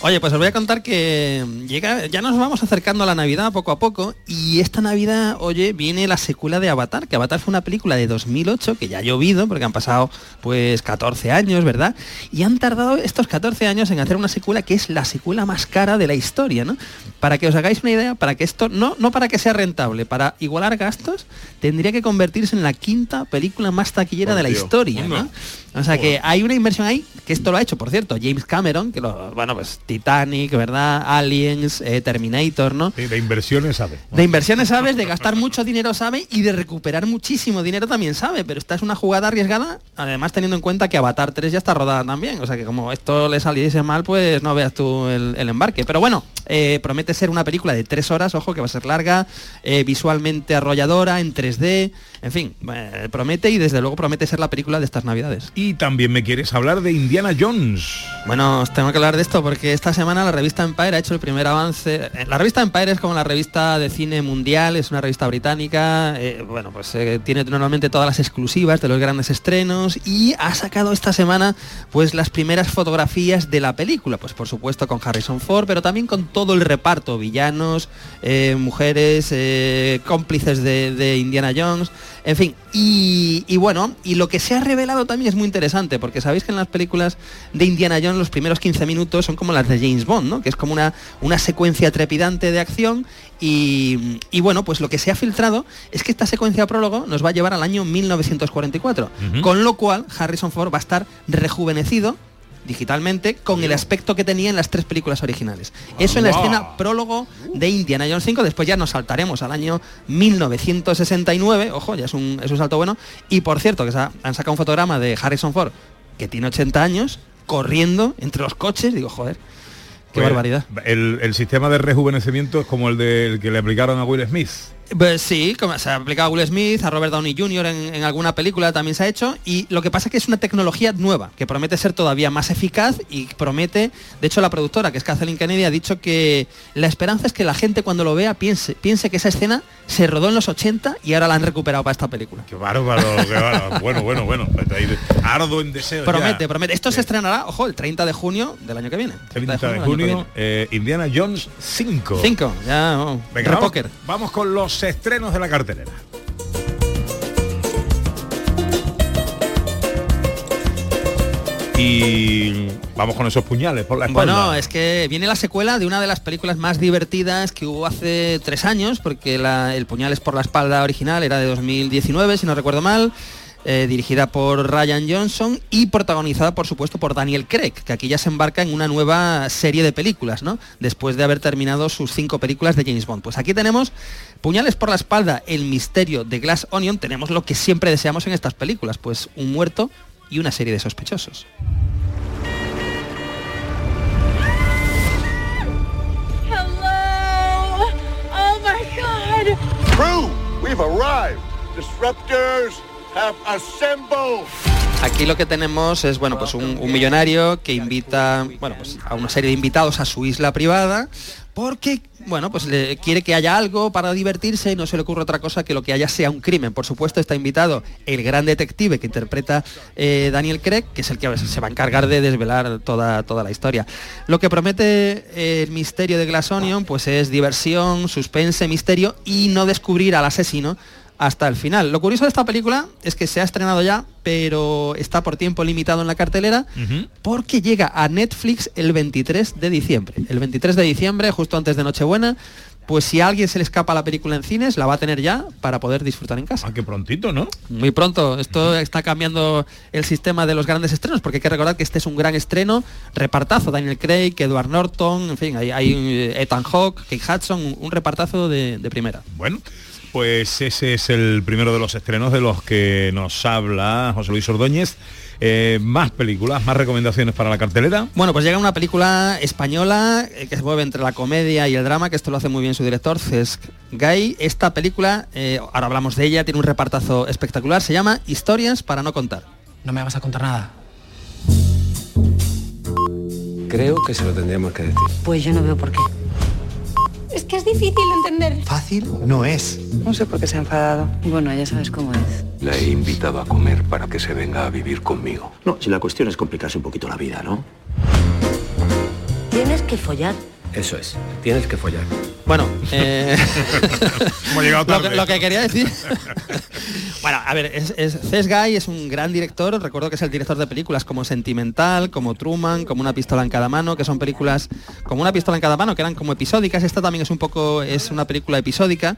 Oye, pues os voy a contar que llega, ya nos vamos acercando a la Navidad poco a poco y esta Navidad, oye, viene la secuela de Avatar, que Avatar fue una película de 2008 que ya ha llovido porque han pasado pues 14 años, ¿verdad? Y han tardado estos 14 años en hacer una secuela que es la secuela más cara de la historia, ¿no? Para que os hagáis una idea, para que esto, no, no para que sea rentable, para igualar gastos, tendría que convertirse en la quinta película más taquillera de la historia. ¿no? O sea que hay una inversión ahí, que esto lo ha hecho, por cierto, James Cameron, que lo, bueno, pues Titanic, ¿verdad? Aliens, eh, Terminator, ¿no? de inversiones sabe. De inversiones sabes, de gastar mucho dinero sabe y de recuperar muchísimo dinero también sabe, pero esta es una jugada arriesgada, además teniendo en cuenta que Avatar 3 ya está rodada también, o sea que como esto le saliese mal, pues no veas tú el, embarque. Pero bueno, eh, promete ser una película de tres horas, ojo, que va a ser larga, eh, visualmente arrolladora, en 3D, en fin, eh, promete y desde luego promete ser la película de estas navidades. Y también me quieres hablar de Indiana Jones. Bueno, os tengo que hablar de esto porque esta semana la revista Empire ha hecho el primer avance. Eh, la revista Empire es como la revista de cine mundial, es una revista británica, eh, bueno, pues tiene normalmente todas las exclusivas de los grandes estrenos y ha sacado esta semana pues las primeras fotografías de la película, pues por supuesto con Harrison Ford, pero también con todo el reparto, villanos, mujeres, cómplices de Indiana Jones. En fin, y, bueno, y lo que se ha revelado también es muy interesante, porque sabéis que en las películas de Indiana Jones los primeros 15 minutos son como las de James Bond, ¿no? Que es como una, una secuencia trepidante de acción y, bueno, pues lo que se ha filtrado es que esta secuencia prólogo nos va a llevar al año 1944, con lo cual Harrison Ford va a estar rejuvenecido digitalmente con el aspecto que tenía en las tres películas originales. Eso en la escena prólogo de Indiana Jones 5, después ya nos saltaremos al año 1969, ojo, ya es un, es un salto bueno, y por cierto, que han sacado un fotograma de Harrison Ford, que tiene 80 años, corriendo entre los coches, digo, joder, qué pues, barbaridad. El, el, sistema de rejuvenecimiento es como el del que le aplicaron a Will Smith. Pues sí, como se ha aplicado a Will Smith, a Robert Downey Jr. En, alguna película también se ha hecho. Y lo que pasa es que es una tecnología nueva, que promete ser todavía más eficaz y promete, de hecho la productora, que es Kathleen Kennedy, ha dicho que la esperanza es que la gente cuando lo vea piense, piense que esa escena se rodó en los 80 y ahora la han recuperado para esta película. Qué bárbaro, qué bárbaro. bueno, bueno, bueno. Ardo en deseo. Promete, promete. Esto se estrenará, ojo, el 30 de junio del año que viene. 30 de junio, eh, Indiana Jones 5. 5, ya, oh. Venga, vamos, vamos con los estrenos de la cartelera. Y vamos con esos puñales por la espalda. Bueno, es que viene la secuela de una de las películas más divertidas que hubo hace tres años, porque el puñales por la espalda original era de 2019, si no recuerdo mal. Eh, dirigida por Ryan Johnson y protagonizada por supuesto por Daniel Craig, que aquí ya se embarca en una nueva serie de películas, ¿no? Después de haber terminado sus cinco películas de James Bond. Pues aquí tenemos Puñales por la espalda, el misterio de Glass Onion, tenemos lo que siempre deseamos en estas películas, pues un muerto y una serie de sospechosos. Oh we've arrived. Disruptors Aquí lo que tenemos es bueno pues un, millonario que invita bueno pues a una serie de invitados a su isla privada porque bueno pues quiere que haya algo para divertirse y no se le ocurre otra cosa que lo que haya sea un crimen. Por supuesto está invitado el gran detective que interpreta eh, Daniel Craig, que es el que se va a encargar de desvelar toda, toda la historia. Lo que promete el misterio de Glass Onion pues es diversión, suspense, misterio y no descubrir al asesino hasta el final. Lo curioso de esta película es que se ha estrenado ya, pero está por tiempo limitado en la cartelera, porque llega a Netflix el 23 de diciembre. El 23 de diciembre, justo antes de Nochebuena, pues si a alguien se le escapa la película en cines, la va a tener ya para poder disfrutar en casa. Ah, qué prontito, ¿no? Muy pronto. Esto está cambiando el sistema de los grandes estrenos, porque hay que recordar que este es un gran estreno, repartazo, Daniel Craig, Edward Norton, en fin, hay, hay eh, Ethan Hawke, Kate Hudson, un, repartazo de, de primera. Bueno, pues ese es el primero de los estrenos de los que nos habla José Luis Ordóñez. Eh, más películas, más recomendaciones para la cartelera. Bueno, pues llega una película española eh, que se mueve entre la comedia y el drama, que esto lo hace muy bien su director, Cesc Gay. Esta película, eh, ahora hablamos de ella, tiene un repartazo espectacular, se llama Historias para no contar. No me vas a contar nada. Creo que se lo tendríamos que decir. Pues yo no veo por qué. Es que es difícil de entender. Fácil no es. No sé por qué se ha enfadado. Bueno, ya sabes cómo es. La he invitado a comer para que se venga a vivir conmigo. No, si la cuestión es complicarse un poquito la vida, ¿no? Tienes que follar. Eso es, tienes que follar. Bueno, eh... lo, que, quería decir Bueno, a ver, es, es Guy es un gran director, recuerdo que es el director de películas como Sentimental, como Truman, como Una pistola en cada mano, que son películas como Una pistola en cada mano, que eran como episódicas, esta también es un poco, es una película episódica,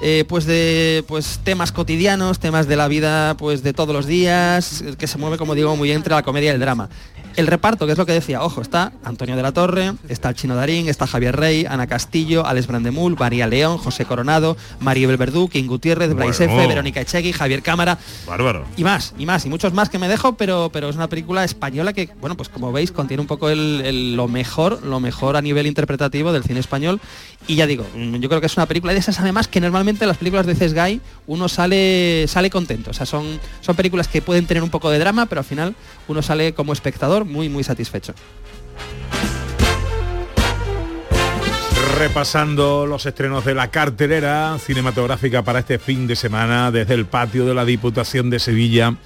eh, pues de pues temas cotidianos, temas de la vida pues de todos los días, que se mueve, como digo, muy entre la comedia y el drama. El reparto, que es lo que decía, ojo, está Antonio de la Torre, está el Chino Darín, está Javier Rey, Ana Castillo, Alex Brandemul, María León, José Coronado, Maribel Verdú, King Gutiérrez, Brais Verónica Echegui, Javier Cámara. Bárbaro. Y más, y más, y muchos más que me dejo, pero, pero es una película española que, bueno, pues como veis, contiene un poco lo mejor, lo mejor a nivel interpretativo del cine español. Y ya digo, mm, yo creo que es una película de esas además que normalmente las películas de Guy uno sale, sale contento. O sea, son, son películas que pueden tener un poco de drama, pero al final uno sale como espectador muy, muy satisfecho. Repasando los estrenos de la cartelera cinematográfica para este fin de semana desde el patio de la Diputación de Sevilla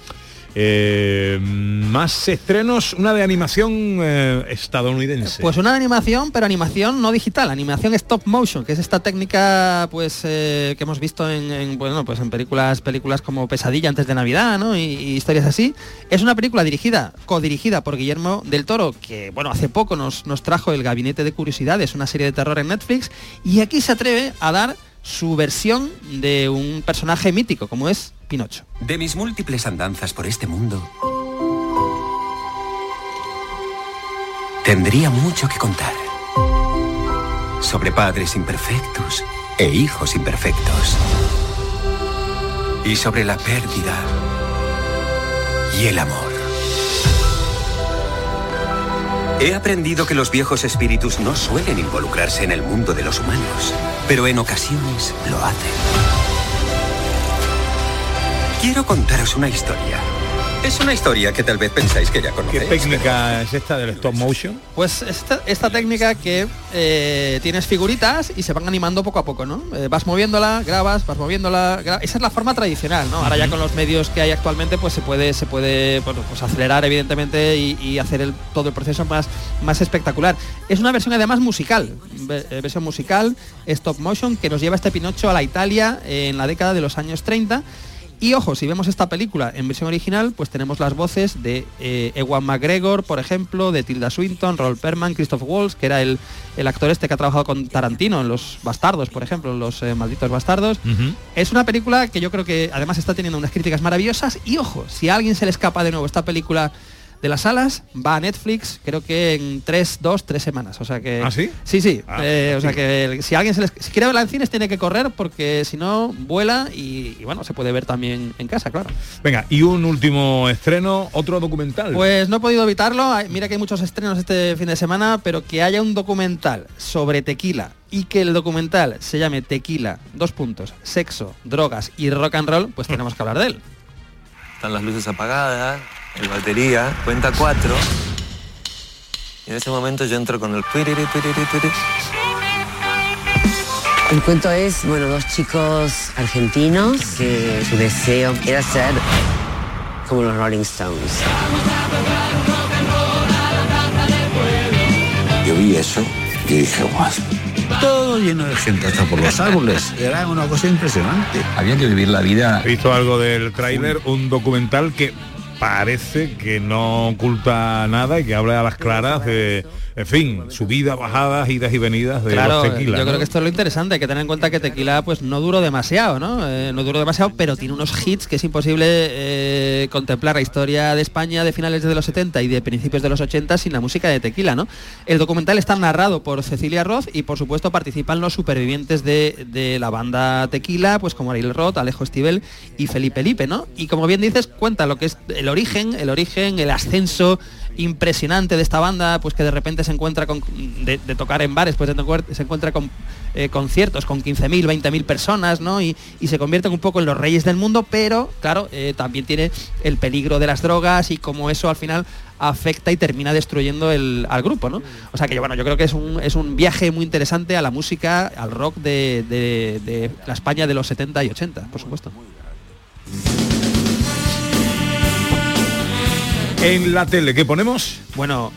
eh, más estrenos, una de animación eh, estadounidense. Pues una de animación, pero animación no digital, animación stop motion, que es esta técnica pues eh, que hemos visto en, bueno, pues en películas, películas como Pesadilla antes de Navidad, ¿no? Y, historias así. Es una película dirigida, codirigida por Guillermo del Toro, que bueno, hace poco nos, nos trajo el Gabinete de Curiosidades, una serie de terror en Netflix, y aquí se atreve a dar su versión de un personaje mítico como es Pinocho. De mis múltiples andanzas por este mundo, tendría mucho que contar. Sobre padres imperfectos e hijos imperfectos. Y sobre la pérdida y el amor. He aprendido que los viejos espíritus no suelen involucrarse en el mundo de los humanos, pero en ocasiones lo hacen. Quiero contaros una historia es una historia que tal vez pensáis que ya conocéis. ¿Qué técnica es esta del stop motion? Pues esta, técnica que eh, tienes figuritas y se van animando poco a poco, ¿no? Eh, vas moviéndola, grabas, vas moviéndola. Esa es la forma tradicional, ¿no? Ahora ya con los medios que hay actualmente, pues se puede, se puede pues acelerar evidentemente y, hacer todo el proceso más, más espectacular. Es una versión además musical, eh, versión musical, stop motion, que nos lleva este Pinocho a la Italia en la década de los años 30 y ojo, si vemos esta película en versión original, pues tenemos las voces de eh, Ewan McGregor, por ejemplo, de Tilda Swinton, Rolf Perman, Christoph Waltz, que era el, actor este que ha trabajado con Tarantino en Los Bastardos, por ejemplo, en Los eh, Malditos Bastardos. Es una película que yo creo que además está teniendo unas críticas maravillosas. Y ojo, si a alguien se le escapa de nuevo esta película de las salas va a Netflix creo que en tres, dos, tres semanas. O sea que. ¿Ah, sí? Sí, sí. Ah, eh, o sea que si alguien se les, si quiere verla en cines tiene que correr porque si no vuela y, bueno, se puede ver también en casa, claro. Venga, y un último estreno, otro documental. Pues no he podido evitarlo. Mira que hay muchos estrenos este fin de semana, pero que haya un documental sobre tequila y que el documental se llame Tequila, dos puntos, sexo, drogas y rock and roll, pues tenemos que hablar de él. Están las luces apagadas, el batería, cuenta cuatro. Y en ese momento yo entro con el... El cuento es, bueno, dos chicos argentinos que su deseo era ser como los Rolling Stones. Yo vi eso y dije, guau, todo lleno de gente hasta por los árboles. Era una cosa impresionante. Había que vivir la vida. He visto algo del tráiler, un documental que parece que no oculta nada y que habla a las claras de en fin, subidas, bajadas, idas y venidas de claro, los tequila. Yo creo que esto es lo interesante, hay que tener en cuenta que tequila pues no duró demasiado, ¿no? Eh, no duró demasiado, pero tiene unos hits que es imposible eh, contemplar la historia de España de finales de los 70 y de principios de los 80 sin la música de tequila, ¿no? El documental está narrado por Cecilia Roth y por supuesto participan los supervivientes de, la banda Tequila, pues como Ariel Roth, Alejo Estivel y Felipe Lipe, ¿no? Y como bien dices, cuenta lo que es el origen, el origen, el ascenso impresionante de esta banda, pues que de repente se encuentra con, de, tocar en bares, pues se encuentra con eh, conciertos con 15.000, 20.000 personas, ¿no? Y, se convierten un poco en los reyes del mundo, pero claro, eh, también tiene el peligro de las drogas y como eso al final afecta y termina destruyendo el, al grupo, ¿no? O sea que yo, bueno, yo creo que es un, es un viaje muy interesante a la música, al rock de, de la España de los 70 y 80, por supuesto. En la tele, ¿qué ponemos? Bueno,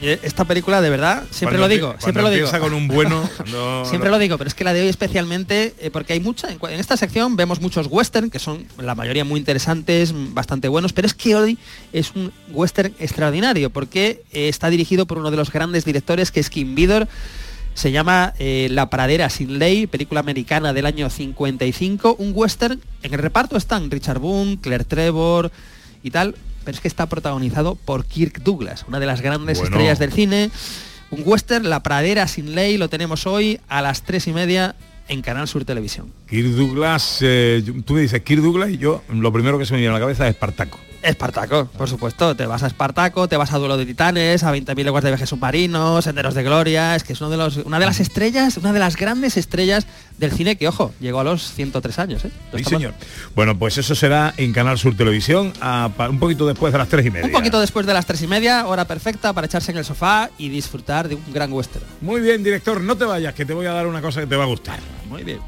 esta película de verdad, siempre lo digo, siempre lo digo. con un bueno, siempre lo digo, pero es que la de hoy especialmente, eh, porque hay mucha, en, esta sección vemos muchos western, que son la mayoría muy interesantes, bastante buenos, pero es que hoy es un western extraordinario, porque eh, está dirigido por uno de los grandes directores, que es Kim Vidor, se llama eh, La pradera sin ley, película americana del año 55, un western, en el reparto están Richard Boone, Claire Trevor y tal, pero es que está protagonizado por Kirk Douglas, una de las grandes estrellas del cine. Un western, La pradera sin ley, lo tenemos hoy a las tres y media en Canal Sur Televisión. Kirk Douglas, eh, tú me dices Kirk Douglas y yo lo primero que se me viene a la cabeza es Espartaco. Espartaco, por supuesto. Te vas a Espartaco, te vas a Duelo de Titanes, a 20.000 leguas de viajes submarinos, Senderos de Gloria. Es que es uno de los, una de las estrellas, una de las grandes estrellas del cine que, ojo, llegó a los 103 años. ¿eh? sí, señor. Bueno, pues eso será en Canal Sur Televisión un poquito después de las 3 y media. Un poquito después de las 3 y media, hora perfecta para echarse en el sofá y disfrutar de un gran western. Muy bien, director, no te vayas, que te voy a dar una cosa que te va a gustar. Muy bien.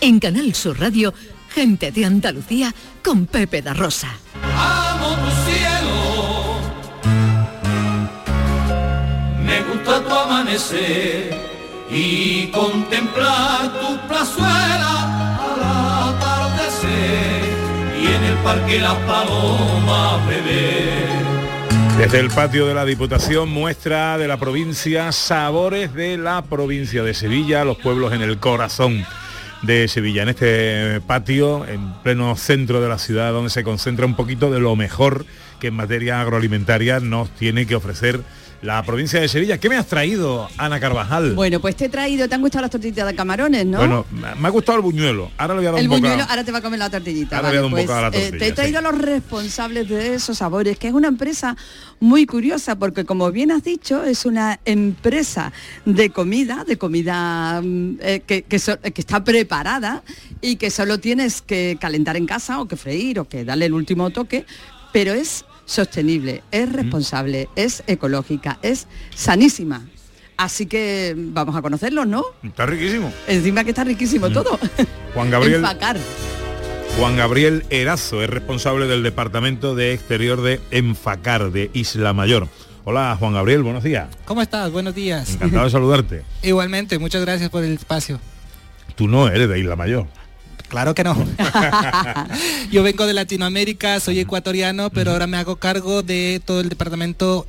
En Canal Sur Radio, gente de Andalucía con Pepe da Rosa. Y contemplar tu plazuela al atardecer y en el parque las palomas. Desde el patio de la Diputación muestra de la provincia sabores de la provincia de Sevilla, los pueblos en el corazón de Sevilla, en este patio, en pleno centro de la ciudad, donde se concentra un poquito de lo mejor que en materia agroalimentaria nos tiene que ofrecer la provincia de Sevilla. ¿Qué me has traído, Ana Carvajal? Bueno, pues te he traído, te han gustado las tortillitas de camarones, ¿no? Bueno, me ha gustado el buñuelo. Ahora le voy a dar el un buñuelo, ahora te va a comer la tortillita. Ahora voy a dar un pues, la tortilla, eh, te he traído a los responsables de esos sabores, que es una empresa muy curiosa, porque como bien has dicho, es una empresa de comida, de comida mm, eh, que, que está preparada y que solo tienes que calentar en casa o que freír o que darle el último toque, pero es sostenible, es responsable, es ecológica, es sanísima. Así que vamos a conocerlos, ¿no? Está riquísimo. Encima que está riquísimo todo. Juan Gabriel. Juan Gabriel Erazo es responsable del Departamento de Exterior de Enfacar de Isla Mayor. Hola Juan Gabriel, buenos días. ¿Cómo estás? Buenos días. Encantado de saludarte. Igualmente, muchas gracias por el espacio. Tú no eres de Isla Mayor. Claro que no. Yo vengo de Latinoamérica, soy ecuatoriano, pero ahora me hago cargo de todo el departamento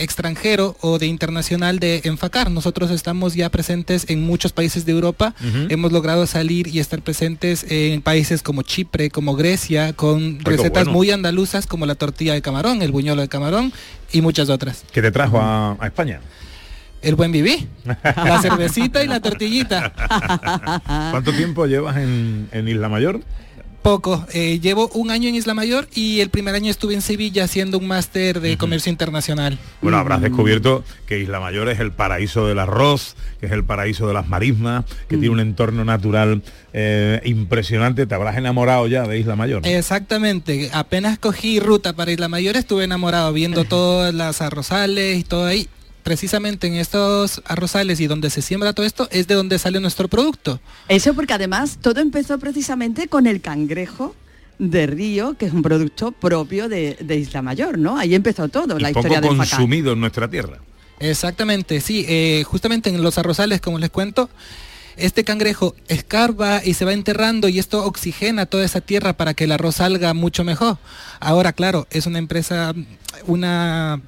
extranjero o de internacional de Enfacar. Nosotros estamos ya presentes en muchos países de Europa. Hemos logrado salir y estar presentes en países como Chipre, como Grecia, con recetas muy andaluzas como la tortilla de camarón, el buñuelo de camarón y muchas otras. ¿Qué te trajo a España? el buen vivir. La cervecita y la tortillita. ¿Cuánto tiempo llevas en, Isla Mayor? Poco. Eh, llevo un año en Isla Mayor y el primer año estuve en Sevilla haciendo un máster de comercio internacional. Bueno, habrás descubierto que Isla Mayor es el paraíso del arroz, que es el paraíso de las marismas, que tiene un entorno natural eh, impresionante. Te habrás enamorado ya de Isla Mayor. Exactamente. Apenas cogí ruta para Isla Mayor estuve enamorado viendo todas las arrozales y todo ahí precisamente en estos arrozales y donde se siembra todo esto es de donde sale nuestro producto. Eso porque además todo empezó precisamente con el cangrejo de río, que es un producto propio de, Isla Mayor, ¿no? Ahí empezó todo, la historia poco consumido en nuestra tierra. Exactamente, sí. Eh, justamente en los arrozales, como les cuento, este cangrejo escarba y se va enterrando y esto oxigena toda esa tierra para que el arroz salga mucho mejor. Ahora, claro, es una empresa, una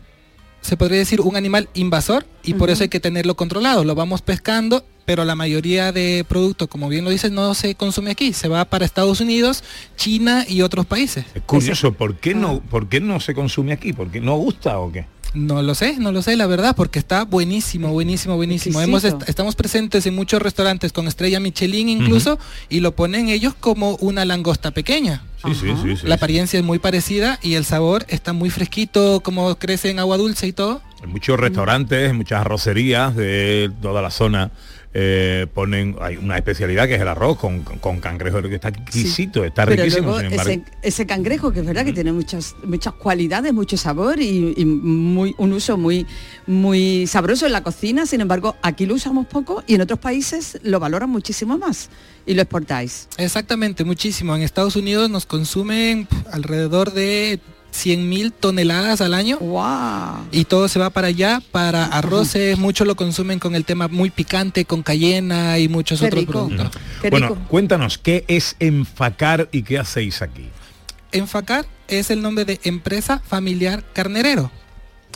se podría decir un animal invasor y por eso hay que tenerlo controlado. Lo vamos pescando, pero la mayoría de productos, como bien lo dices, no se consume aquí. Se va para Estados Unidos, China y otros países. Es curioso, ¿por qué no, ¿por qué no se consume aquí? ¿Porque no gusta o qué? No lo sé, no lo sé, la verdad, porque está buenísimo, buenísimo, buenísimo. Hemos estamos presentes en muchos restaurantes con estrella Michelin incluso y lo ponen ellos como una langosta pequeña. Sí, sí, sí, la apariencia es muy parecida y el sabor está muy fresquito, como crece en agua dulce y todo. En muchos restaurantes, muchas arrocerías de toda la zona eh, ponen, hay una especialidad que es el arroz con, cangrejo, que está exquisito, está riquísimo. Ese, cangrejo, que es verdad que tiene muchas, muchas cualidades, mucho sabor y, muy, un uso muy, muy sabroso en la cocina, sin embargo, aquí lo usamos poco y en otros países lo valoran muchísimo más y lo exportáis. Exactamente, muchísimo. En Estados Unidos nos consumen alrededor de 100.000 toneladas al año. Y todo se va para allá, para arroces, muchos lo consumen con el tema muy picante, con cayena y muchos otros productos. Bueno, cuéntanos, ¿qué es enfacar y qué hacéis aquí? Enfacar es el nombre de empresa familiar carnerero.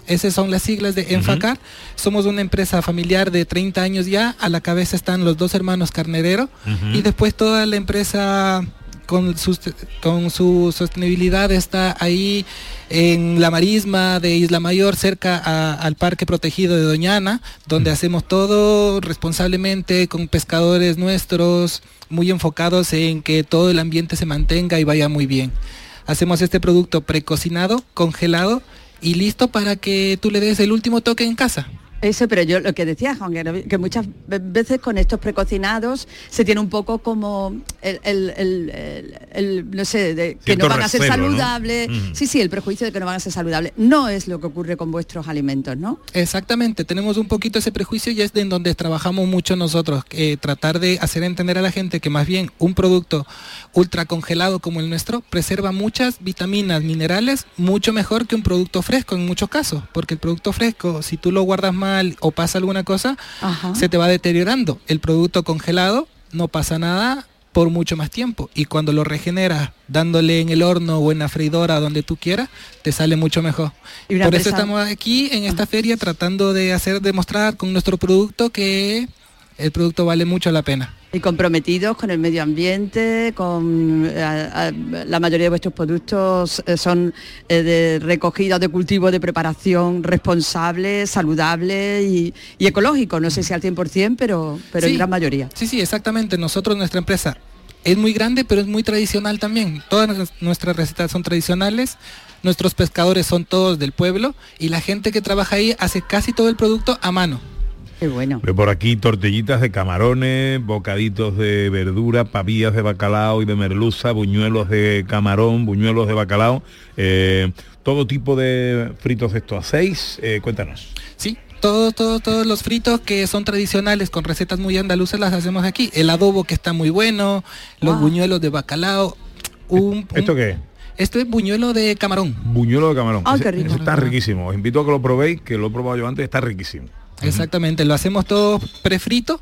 Esas son las siglas de Enfacar. Somos una empresa familiar de 30 años ya. A la cabeza están los dos hermanos carnerero. Y después toda la empresa con su, con su sostenibilidad está ahí en la marisma de Isla Mayor, cerca al Parque Protegido de Doñana, donde hacemos todo responsablemente con pescadores nuestros, muy enfocados en que todo el ambiente se mantenga y vaya muy bien. Hacemos este producto precocinado, congelado y listo para que tú le des el último toque en casa. Eso, pero yo lo que decía, Juan, que muchas veces con estos precocinados se tiene un poco como el, no sé, de que no van a ser saludables. Sí, sí, el prejuicio de que no van a ser saludables. No es lo que ocurre con vuestros alimentos, ¿no? Exactamente, tenemos un poquito ese prejuicio y es de en donde trabajamos mucho nosotros, tratar de hacer entender a la gente que más bien un producto ultra congelado como el nuestro preserva muchas vitaminas, minerales, mucho mejor que un producto fresco en muchos casos, porque el producto fresco, si tú lo guardas más o pasa alguna cosa, se te va deteriorando. El producto congelado no pasa nada por mucho más tiempo y cuando lo regeneras dándole en el horno o en la freidora donde tú quieras, te sale mucho mejor. Por eso estamos aquí en esta feria tratando de hacer demostrar con nuestro producto que el producto vale mucho la pena. Y comprometidos con el medio ambiente, con la mayoría de vuestros productos eh, son eh, de recogida, de cultivo, de preparación responsable, saludable y, ecológico. No sé si al 100%, pero, pero en gran mayoría. Sí, sí, exactamente. Nosotros, nuestra empresa, es muy grande, pero es muy tradicional también. Todas nuestras recetas son tradicionales. Nuestros pescadores son todos del pueblo y la gente que trabaja ahí hace casi todo el producto a mano bueno. Pero por aquí tortillitas de camarones, bocaditos de verdura, pavillas de bacalao y de merluza, buñuelos de camarón, buñuelos de bacalao, eh, todo tipo de fritos de estos hacéis. Eh, cuéntanos. Sí, todos, todos, todos los fritos que son tradicionales con recetas muy andaluzas las hacemos aquí. El adobo que está muy bueno, los buñuelos de bacalao. ¿Esto qué es? Esto es buñuelo de camarón. Buñuelo de camarón. Ah, está riquísimo. Os invito a que lo probéis, que lo he probado yo antes, está riquísimo. Exactamente, lo hacemos todo prefrito.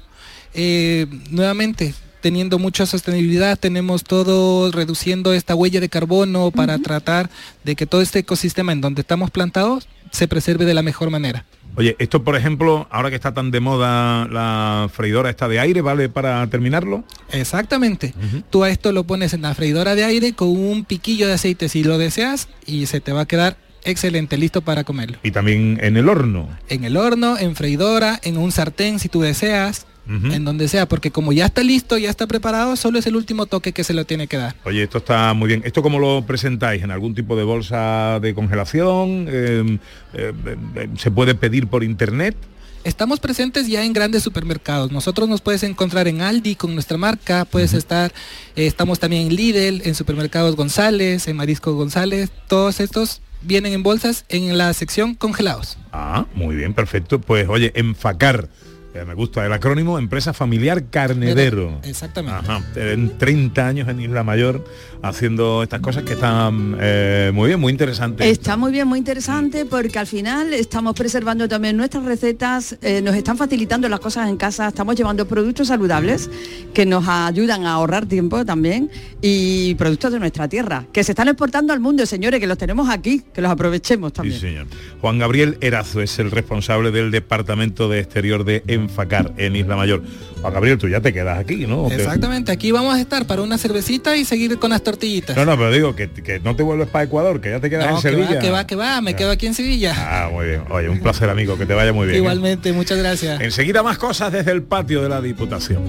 Eh, nuevamente, teniendo mucha sostenibilidad, tenemos todo reduciendo esta huella de carbono para tratar de que todo este ecosistema en donde estamos plantados se preserve de la mejor manera. Oye, esto por ejemplo, ahora que está tan de moda la freidora esta de aire, ¿vale para terminarlo? Exactamente. Tú a esto lo pones en la freidora de aire con un piquillo de aceite si lo deseas y se te va a quedar excelente, listo para comerlo. Y también en el horno. En el horno, en freidora, en un sartén si tú deseas. en donde sea, porque como ya está listo, ya está preparado, solo es el último toque que se lo tiene que dar. Oye, esto está muy bien. ¿Esto cómo lo presentáis? ¿En algún tipo de bolsa de congelación? Em, eh, em, ¿Se puede pedir por internet? Estamos presentes ya en grandes supermercados. Nosotros nos puedes encontrar en Aldi con nuestra marca, puedes estar, eh, estamos también en Lidl, en supermercados González, en Marisco González, todos estos vienen en bolsas en la sección congelados. Ah, muy bien, perfecto. Pues oye, enfacar. Eh, me gusta el acrónimo Empresa Familiar Carnedero. Exactamente. Ajá, en 30 años en Isla Mayor haciendo estas cosas que están eh, muy bien, muy interesantes. Está muy bien, muy interesante porque al final estamos preservando también nuestras recetas, eh, nos están facilitando las cosas en casa, estamos llevando productos saludables que nos ayudan a ahorrar tiempo también y productos de nuestra tierra, que se están exportando al mundo, señores, que los tenemos aquí, que los aprovechemos también. Sí, señor. Juan Gabriel Erazo es el responsable del Departamento de Exterior de Enfacar en Isla Mayor. Juan Gabriel, tú ya te quedas aquí, ¿no? Exactamente, aquí vamos a estar para una cervecita y seguir con las tortillitas. No, no, pero digo que, no te vuelves para Ecuador, que ya te quedas en Sevilla. que va, que va, me quedo aquí en Sevilla. Ah, muy bien. Oye, un placer, amigo, que te vaya muy bien. ¿eh? Igualmente, muchas gracias. Enseguida más cosas desde el patio de la Diputación.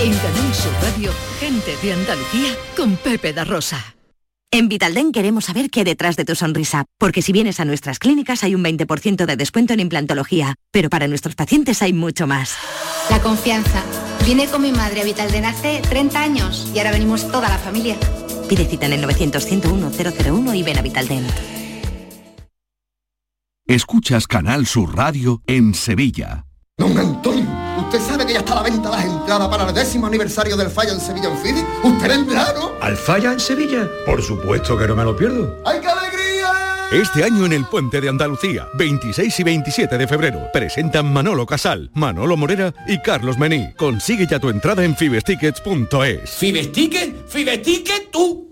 En Canal Radio, gente de Andalucía con Pepe da Rosa. En Vitalden queremos saber qué hay detrás de tu sonrisa, porque si vienes a nuestras clínicas hay un 20% de descuento en implantología, pero para nuestros pacientes hay mucho más. La confianza. Vine con mi madre a Vitalden hace 30 años y ahora venimos toda la familia. Pide cita en el 900-101-001 y ven a Vitalden. Escuchas Canal Sur Radio en Sevilla. Don Antonio, ¿usted sabe que ya está a la venta las entradas para el décimo aniversario del fallo en Sevilla en Fidi? ¿Usted es claro? ¿Alfaya en Sevilla? Por supuesto que no me lo pierdo. ¡Ay, qué alegría! Este año en el Puente de Andalucía, 26 y 27 de febrero, presentan Manolo Casal, Manolo Morera y Carlos Mení. Consigue ya tu entrada en fibestickets.es. ¿Fibesticket? ¿Fibesticket tú?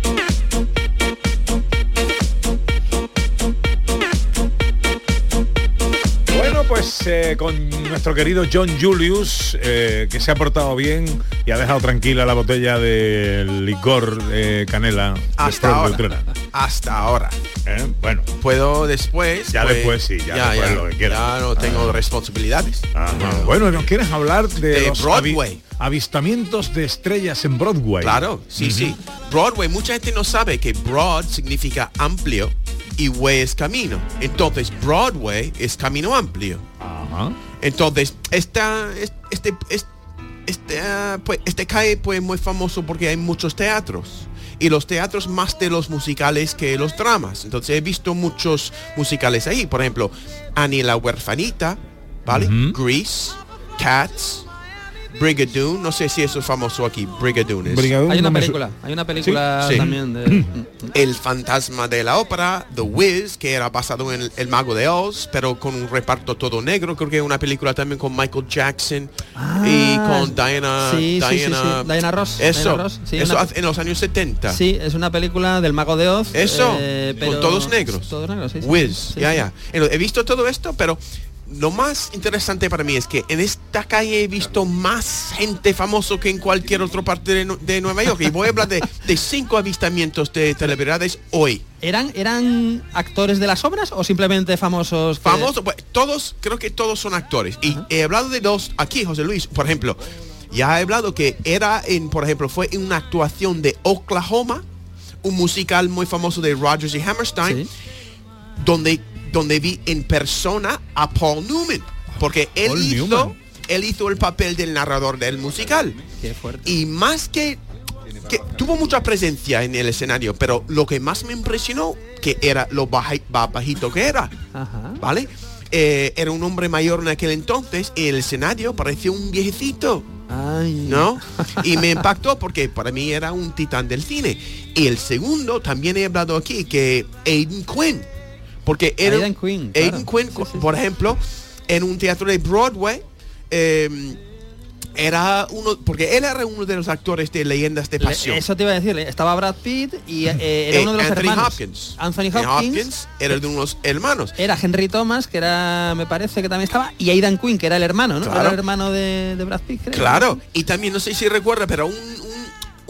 Pues eh, con nuestro querido John Julius, eh, que se ha portado bien y ha dejado tranquila la botella de licor eh, canela. Hasta de ahora. Hasta ahora. Eh, Bueno, Puedo después. Ya pues, después sí, ya después lo que quieras. Ya no tengo Ah. responsabilidades. Bueno, ¿nos quieres hablar de, De los Broadway. avi- avistamientos de estrellas en Broadway? Claro, sí, sí. Broadway, mucha gente no sabe que broad significa amplio y way es camino. Entonces, Broadway es camino amplio. Entonces, esta, es- este, es- este, ah, pues, este calle pues muy famoso porque hay muchos teatros. Y los teatros más de los musicales que los dramas. Entonces he visto muchos musicales ahí. Por ejemplo, Annie la huerfanita, ¿vale? Grease, Cats, Brigadoon. No sé si eso es famoso aquí. Brigadoon es. Hay una película, hay una película Sí. también de... El fantasma de la ópera, The Wiz, que era basado en el, El Mago de Oz, pero con un reparto todo negro. Creo que es una película también con Michael Jackson y con Diana, Ah, sí, sí, sí, Diana, sí. Diana Ross, Eso, Diana Ross, sí, eso una- en los años 70. Sí, es una película del Mago de Oz. Eso, eh, pero- con todos negros. Todos negros, sí. Wiz, Sí, ya, sí. ya. He visto todo esto, pero lo más interesante para mí es que en esta calle he visto más gente famoso que en cualquier otra parte de, de Nueva York. Y voy a hablar de, de cinco avistamientos de celebridades hoy. ¿Eran, ¿Eran actores de las obras o simplemente famosos? que- Famosos, pues, todos, creo que todos son actores. Y he hablado de dos aquí, José Luis, por ejemplo. Ya he hablado que era en, por ejemplo, fue en una actuación de Oklahoma, un musical muy famoso de Rogers y Hammerstein, donde, donde vi en persona a Paul Newman. Porque él Paul hizo, Newman. él hizo el papel del narrador del musical. Qué fuerte. Y más que, que tuvo mucha presencia en el escenario, pero lo que más me impresionó que era lo baja- bajito que era. Ajá. ¿Vale? Eh, era un hombre mayor en aquel entonces y el escenario parecía un viejecito. ¿No? Y me impactó porque para mí era un titán del cine. Y el segundo, también he hablado aquí, que Aiden Quinn. Porque era, Aidan Quinn, claro. Quinn, por ejemplo, en un teatro de Broadway, eh, era uno, porque él era uno de los actores de Leyendas de Le- Pasión. Eso te iba a decir, estaba Brad Pitt y eh, era Eh, uno de los Anthony hermanos. Hopkins. Anthony Hopkins. Hopkins era de unos hermanos. Era Henry Thomas, que era, me parece que también estaba, y Aidan Quinn, que era el hermano, ¿no? Claro. Era el hermano de, de Brad Pitt, creo. Claro, y también no sé si recuerda, pero un, un-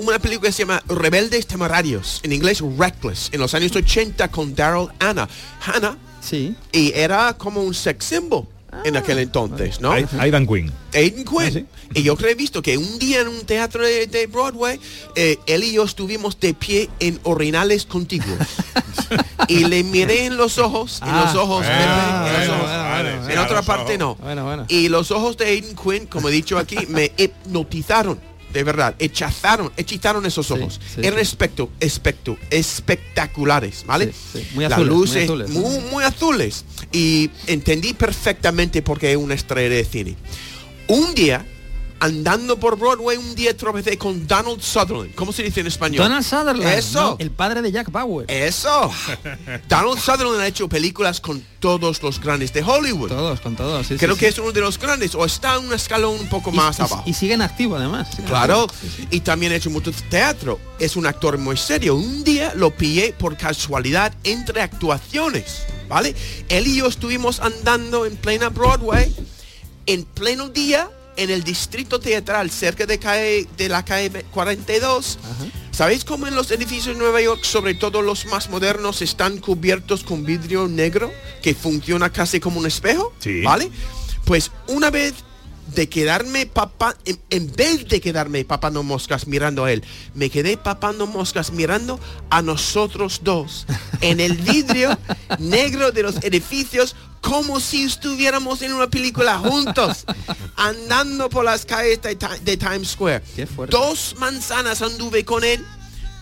una película que se llama Rebeldes Temerarios, en inglés Reckless, en los años 80 con Daryl Anna. Hannah. Sí. Y era como un sex symbol en aquel entonces, ¿no? Ai- Aidan Quinn. Aiden Ah, Quinn. Y yo creo he visto que un día en un teatro de, de Broadway, eh, él y yo estuvimos de pie en orinales contiguos. y le miré en los ojos, en Ah. los ojos, Ah, Pepe, en los ojos. bueno, bueno, en bueno, otra parte ojos. no. Bueno, bueno. Y los ojos de Aiden Quinn, como he dicho aquí, me hipnotizaron. De verdad, hechazaron, hechizaron esos ojos. sí, Eran sí. especto, especto, espectaculares, ¿vale? Sí. Muy Las azules, muy luces azules. muy, muy azules. Y entendí perfectamente por qué es una estrella de cine. Un día, andando por Broadway, un día tropecé con Donald Sutherland. ¿Cómo se dice en español? Donald Sutherland. Eso. ¿no? El padre de Jack Bauer. Eso. Donald Sutherland ha hecho películas con todos los grandes de Hollywood. Todos, con todos. sí, Creo sí, que sí. es uno de los grandes, o está en un escalón un poco más y, abajo. Y sigue en activo además. Claro, y también ha hecho mucho teatro. Es un actor muy serio. Un día lo pillé por casualidad entre actuaciones, ¿vale? Él y yo estuvimos andando en plena Broadway, en pleno día, en el distrito teatral, cerca de, calle- de la calle 42. ¿Sabéis cómo en los edificios de Nueva York, sobre todo los más modernos, están cubiertos con vidrio negro que funciona casi como un espejo? Sí. ¿Vale? Pues una vez de quedarme papá, en, en vez de quedarme papando moscas mirando a él, me quedé papando moscas mirando a nosotros dos en el vidrio negro de los edificios como si estuviéramos en una película juntos, andando por las calles de, Ti- de Times Square. Dos manzanas anduve con él,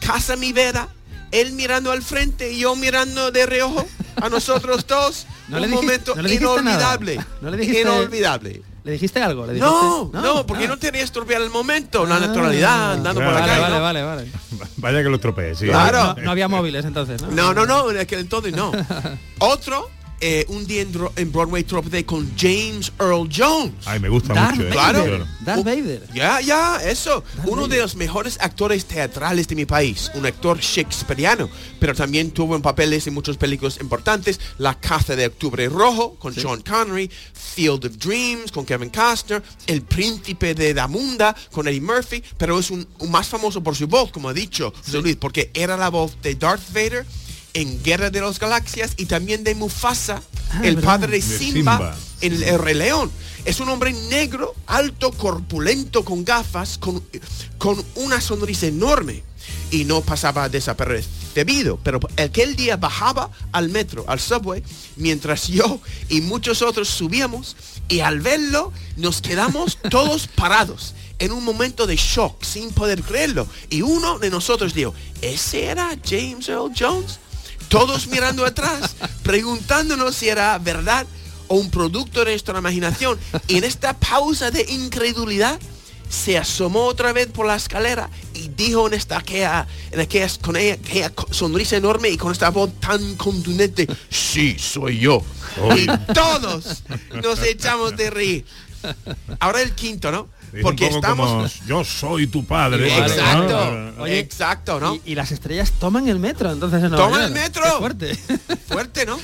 casa mi vera, él mirando al frente y yo mirando de reojo a nosotros dos. No un le dijiste- momento no le dijiste nada. inolvidable. No le dijiste- Inolvidable. ¿Le dijiste algo? ¿Le No, no, porque no quería estropear el momento, la Ah. naturalidad, andando por la Vale, calle. vale, vale, vale. Vaya que lo estropeé, sí. Claro. No, no había móviles entonces, ¿no? No, no, no, en aquel entonces no. Otro, eh, un día en, Broadway tropecé con James Earl Jones. Ay, me gusta Darth mucho. eh, Vader. claro. Darth Vader. Ya, ya, eso. Uno de los mejores actores teatrales de mi país. Un actor shakespeariano. Pero también tuvo en papeles en muchas películas importantes. La caza de Octubre Rojo con Sean Connery. Field of Dreams con Kevin Costner. El príncipe de Damunda con Eddie Murphy. Pero es un, un más famoso por su voz, como ha dicho José Luis, porque era la voz de Darth Vader en Guerra de las Galaxias y también de Mufasa, Ah, el verdad. padre de Simba, Simba. en El Rey León. Es un hombre negro, alto, corpulento, con gafas, con, con una sonrisa enorme. Y no pasaba desapercibido. Pero aquel día bajaba al metro, al subway, mientras yo y muchos otros subíamos. Y al verlo nos quedamos todos parados en un momento de shock, sin poder creerlo. Y uno de nosotros dijo, ¿ese era James Earl Jones? Todos mirando atrás, preguntándonos si era verdad o un producto de nuestra imaginación. Y en esta pausa de incredulidad, se asomó otra vez por la escalera y dijo en esta aquella, en aquella, con ella- aquella sonrisa enorme y con esta voz tan contundente, sí, soy yo. Y todos nos echamos de reír. Ahora el quinto, ¿no? Es Porque un poco estamos... como, yo soy tu padre. Exacto, ¿no? Oye, exacto, ¿no? Y, y las estrellas toman el metro, entonces en Toman el metro. Qué fuerte. Fuerte, ¿no?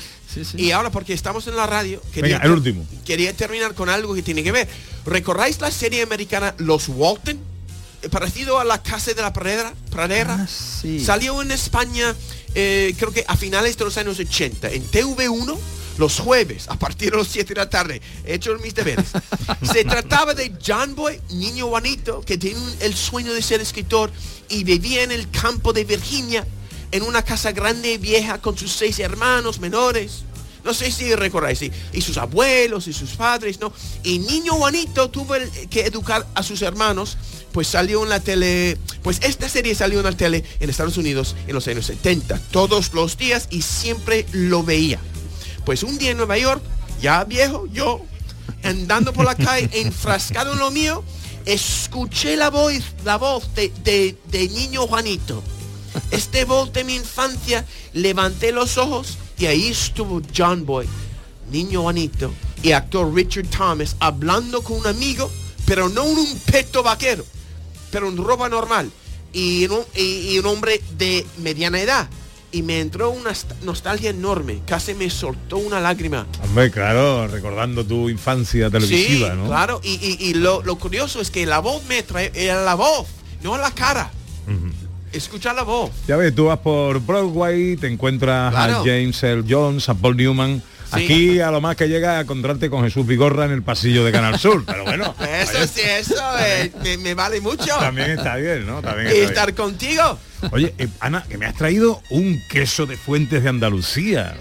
Y ahora porque estamos en la radio, Venga, el último. quería terminar con algo que tiene que ver. ¿Recordáis la serie americana Los Walton? Eh, Parecido a la Casa de la Pradera. Pradera. Ah, sí. Salió en España, eh, creo que a finales de los años 80, en TV1, los jueves, a partir de las 7 de la tarde. He hecho mis deberes. Se trataba de John Boy, niño bonito, que tiene el sueño de ser escritor y vivía en el campo de Virginia, en una casa grande y vieja con sus seis hermanos menores. No sé si recordáis, sí. y sus abuelos y sus padres, ¿no? Y niño Juanito tuvo el- que educar a sus hermanos, pues salió en la tele, pues esta serie salió en la tele en Estados Unidos en los años 70, todos los días y siempre lo veía. Pues un día en Nueva York, ya viejo, yo, andando por la calle, enfrascado en lo mío, escuché la voz, la voz de, de, de niño Juanito. Este voz de mi infancia, levanté los ojos y ahí estuvo John Boy, niño Juanito, y actor Richard Thomas hablando con un amigo, pero no un peto vaquero, pero en ropa normal y un, y- y un hombre de mediana edad. Y me entró una st- nostalgia enorme, casi me soltó una lágrima. Hombre, claro, recordando tu infancia televisiva, sí, ¿no? claro, y, y- y lo, lo curioso es que la voz me trae, era la voz, no la cara. Escucha la voz. Ya ves, tú vas por Broadway, te encuentras Claro. a James L. Jones, a Paul Newman. Sí. Aquí a lo más que llega a encontrarte con Jesús Vigorra en el pasillo de Canal Sur. Pero bueno, Eso sí, eso eh, me, me vale mucho. también está bien, ¿no? También Y está bien. estar contigo. Oye, eh, Ana, que me has traído un queso de fuentes de Andalucía.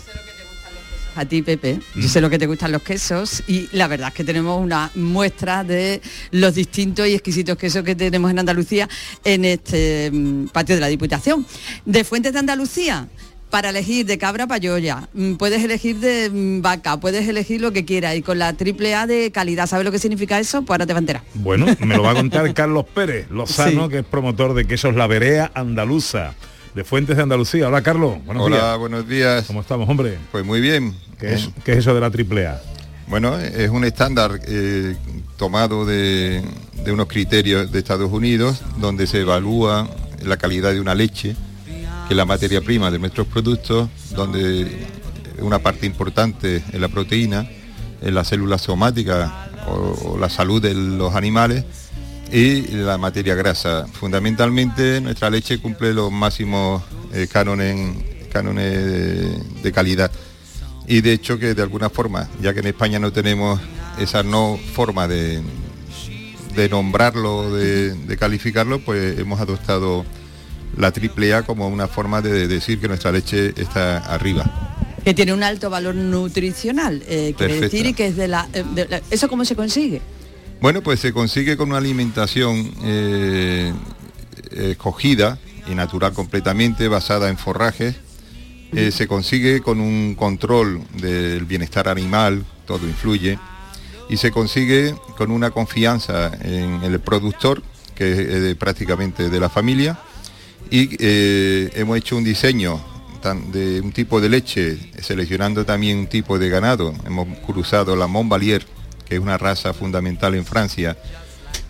A ti, Pepe. Yo sé lo que te gustan los quesos y la verdad es que tenemos una muestra de los distintos y exquisitos quesos que tenemos en Andalucía en este mm, patio de la Diputación. De Fuentes de Andalucía, para elegir de cabra payoya, mm, puedes elegir de mm, vaca, puedes elegir lo que quieras y con la triple A de calidad. ¿Sabes lo que significa eso? Pues ahora te va a enterar. Bueno, me lo va a contar Carlos Pérez Lozano, Sí. que es promotor de quesos La Verea Andaluza, de Fuentes de Andalucía. Hola, Carlos. Buenos Hola, días. buenos días. ¿Cómo estamos, hombre? Pues muy bien. ¿Qué es, qué es eso de la triple A? Bueno, es un estándar eh, tomado de, de unos criterios de Estados Unidos donde se evalúa la calidad de una leche, que la materia prima de nuestros productos, donde una parte importante es la proteína, en las células somáticas o, la salud de los animales y la materia grasa. Fundamentalmente nuestra leche cumple los máximos eh, cánones, cánones de, de calidad. Y de hecho que de alguna forma, ya que en España no tenemos esa no forma de, de nombrarlo, de, de calificarlo, pues hemos adoptado la triple A como una forma de decir que nuestra leche está arriba. Que tiene un alto valor nutricional, eh, quiere decir, y que es de la, eh, de la- ¿Eso cómo se consigue? Bueno, pues se consigue con una alimentación eh, escogida y natural completamente, basada en forrajes. Eh, se consigue con un control del bienestar animal, todo influye. Y se consigue con una confianza en el productor, que es prácticamente de la familia. Y eh, hemos hecho un diseño de un tipo de leche, seleccionando también un tipo de ganado. Hemos cruzado la Montbalier, que es una raza fundamental en Francia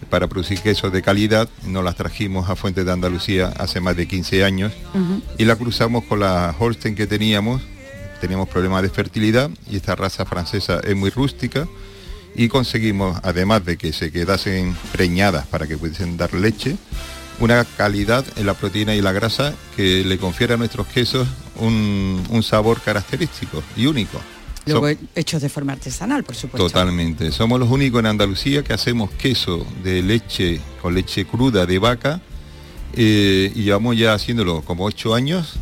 para producir quesos de calidad. Nos las trajimos a Fuentes de Andalucía hace más de 15 años y la cruzamos con la Holstein que teníamos. Teníamos problemas de fertilidad y esta raza francesa es muy rústica y conseguimos, además de que se quedasen preñadas para que pudiesen dar leche, una calidad en la proteína y la grasa que le confiere a nuestros quesos un, un sabor característico y único. Luego So- hechos de forma artesanal, por supuesto. Totalmente. Somos los únicos en Andalucía que hacemos queso de leche con leche cruda de vaca eh, y llevamos ya haciéndolo como ocho años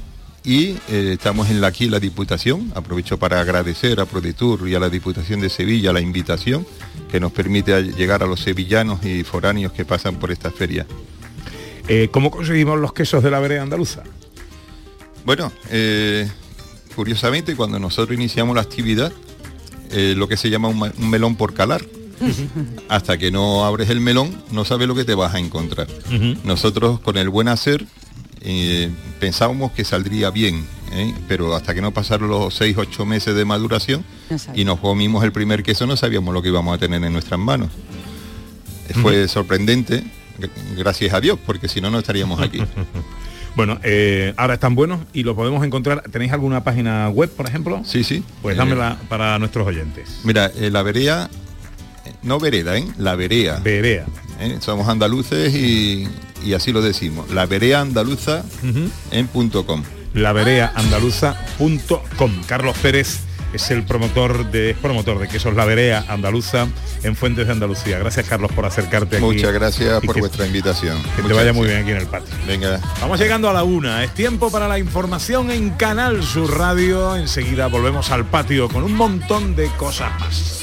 y eh, estamos en la, aquí en la Diputación. Aprovecho para agradecer a Proditur y a la Diputación de Sevilla la invitación que nos permite llegar a los sevillanos y foráneos que pasan por esta feria. Eh, ¿Cómo conseguimos los quesos de la Verea Andaluza? Bueno, eh, curiosamente cuando nosotros iniciamos la actividad, eh, lo que se llama un, melón por calar. Hasta que no abres el melón, no sabes lo que te vas a encontrar. Nosotros con el buen hacer eh, pensábamos que saldría bien, ¿eh? pero hasta que no pasaron los 6, 8 meses de maduración y nos comimos el primer queso, no sabíamos lo que íbamos a tener en nuestras manos. Fue sorprendente, gracias a Dios, porque si no, no estaríamos aquí. Bueno, eh, ahora están buenos y lo podemos encontrar. ¿Tenéis alguna página web, por ejemplo? Sí, sí. Pues Eh, dámela para nuestros oyentes. Mira, eh, la verea, eh, no vereda, ¿eh? La verea. Verea. ¿eh? Somos andaluces y, y así lo decimos. La verea andaluza en punto com. lavereaandaluza.com. Carlos Pérez es el promotor de es promotor de quesos La Verea Andaluza en Fuentes de Andalucía. Gracias Carlos por acercarte aquí. Muchas gracias por que- vuestra invitación. Que te Muchas vaya muy bien aquí en el patio. Venga. Vamos llegando a la una. Es tiempo para la información en Canal Sur Radio. Enseguida volvemos al patio con un montón de cosas más.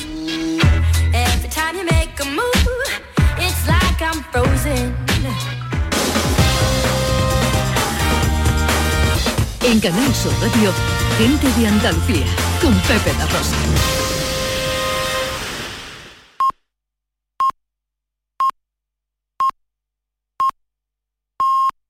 En Canal Sur Radio, gente de Andalucía, con Pepe da Rosa.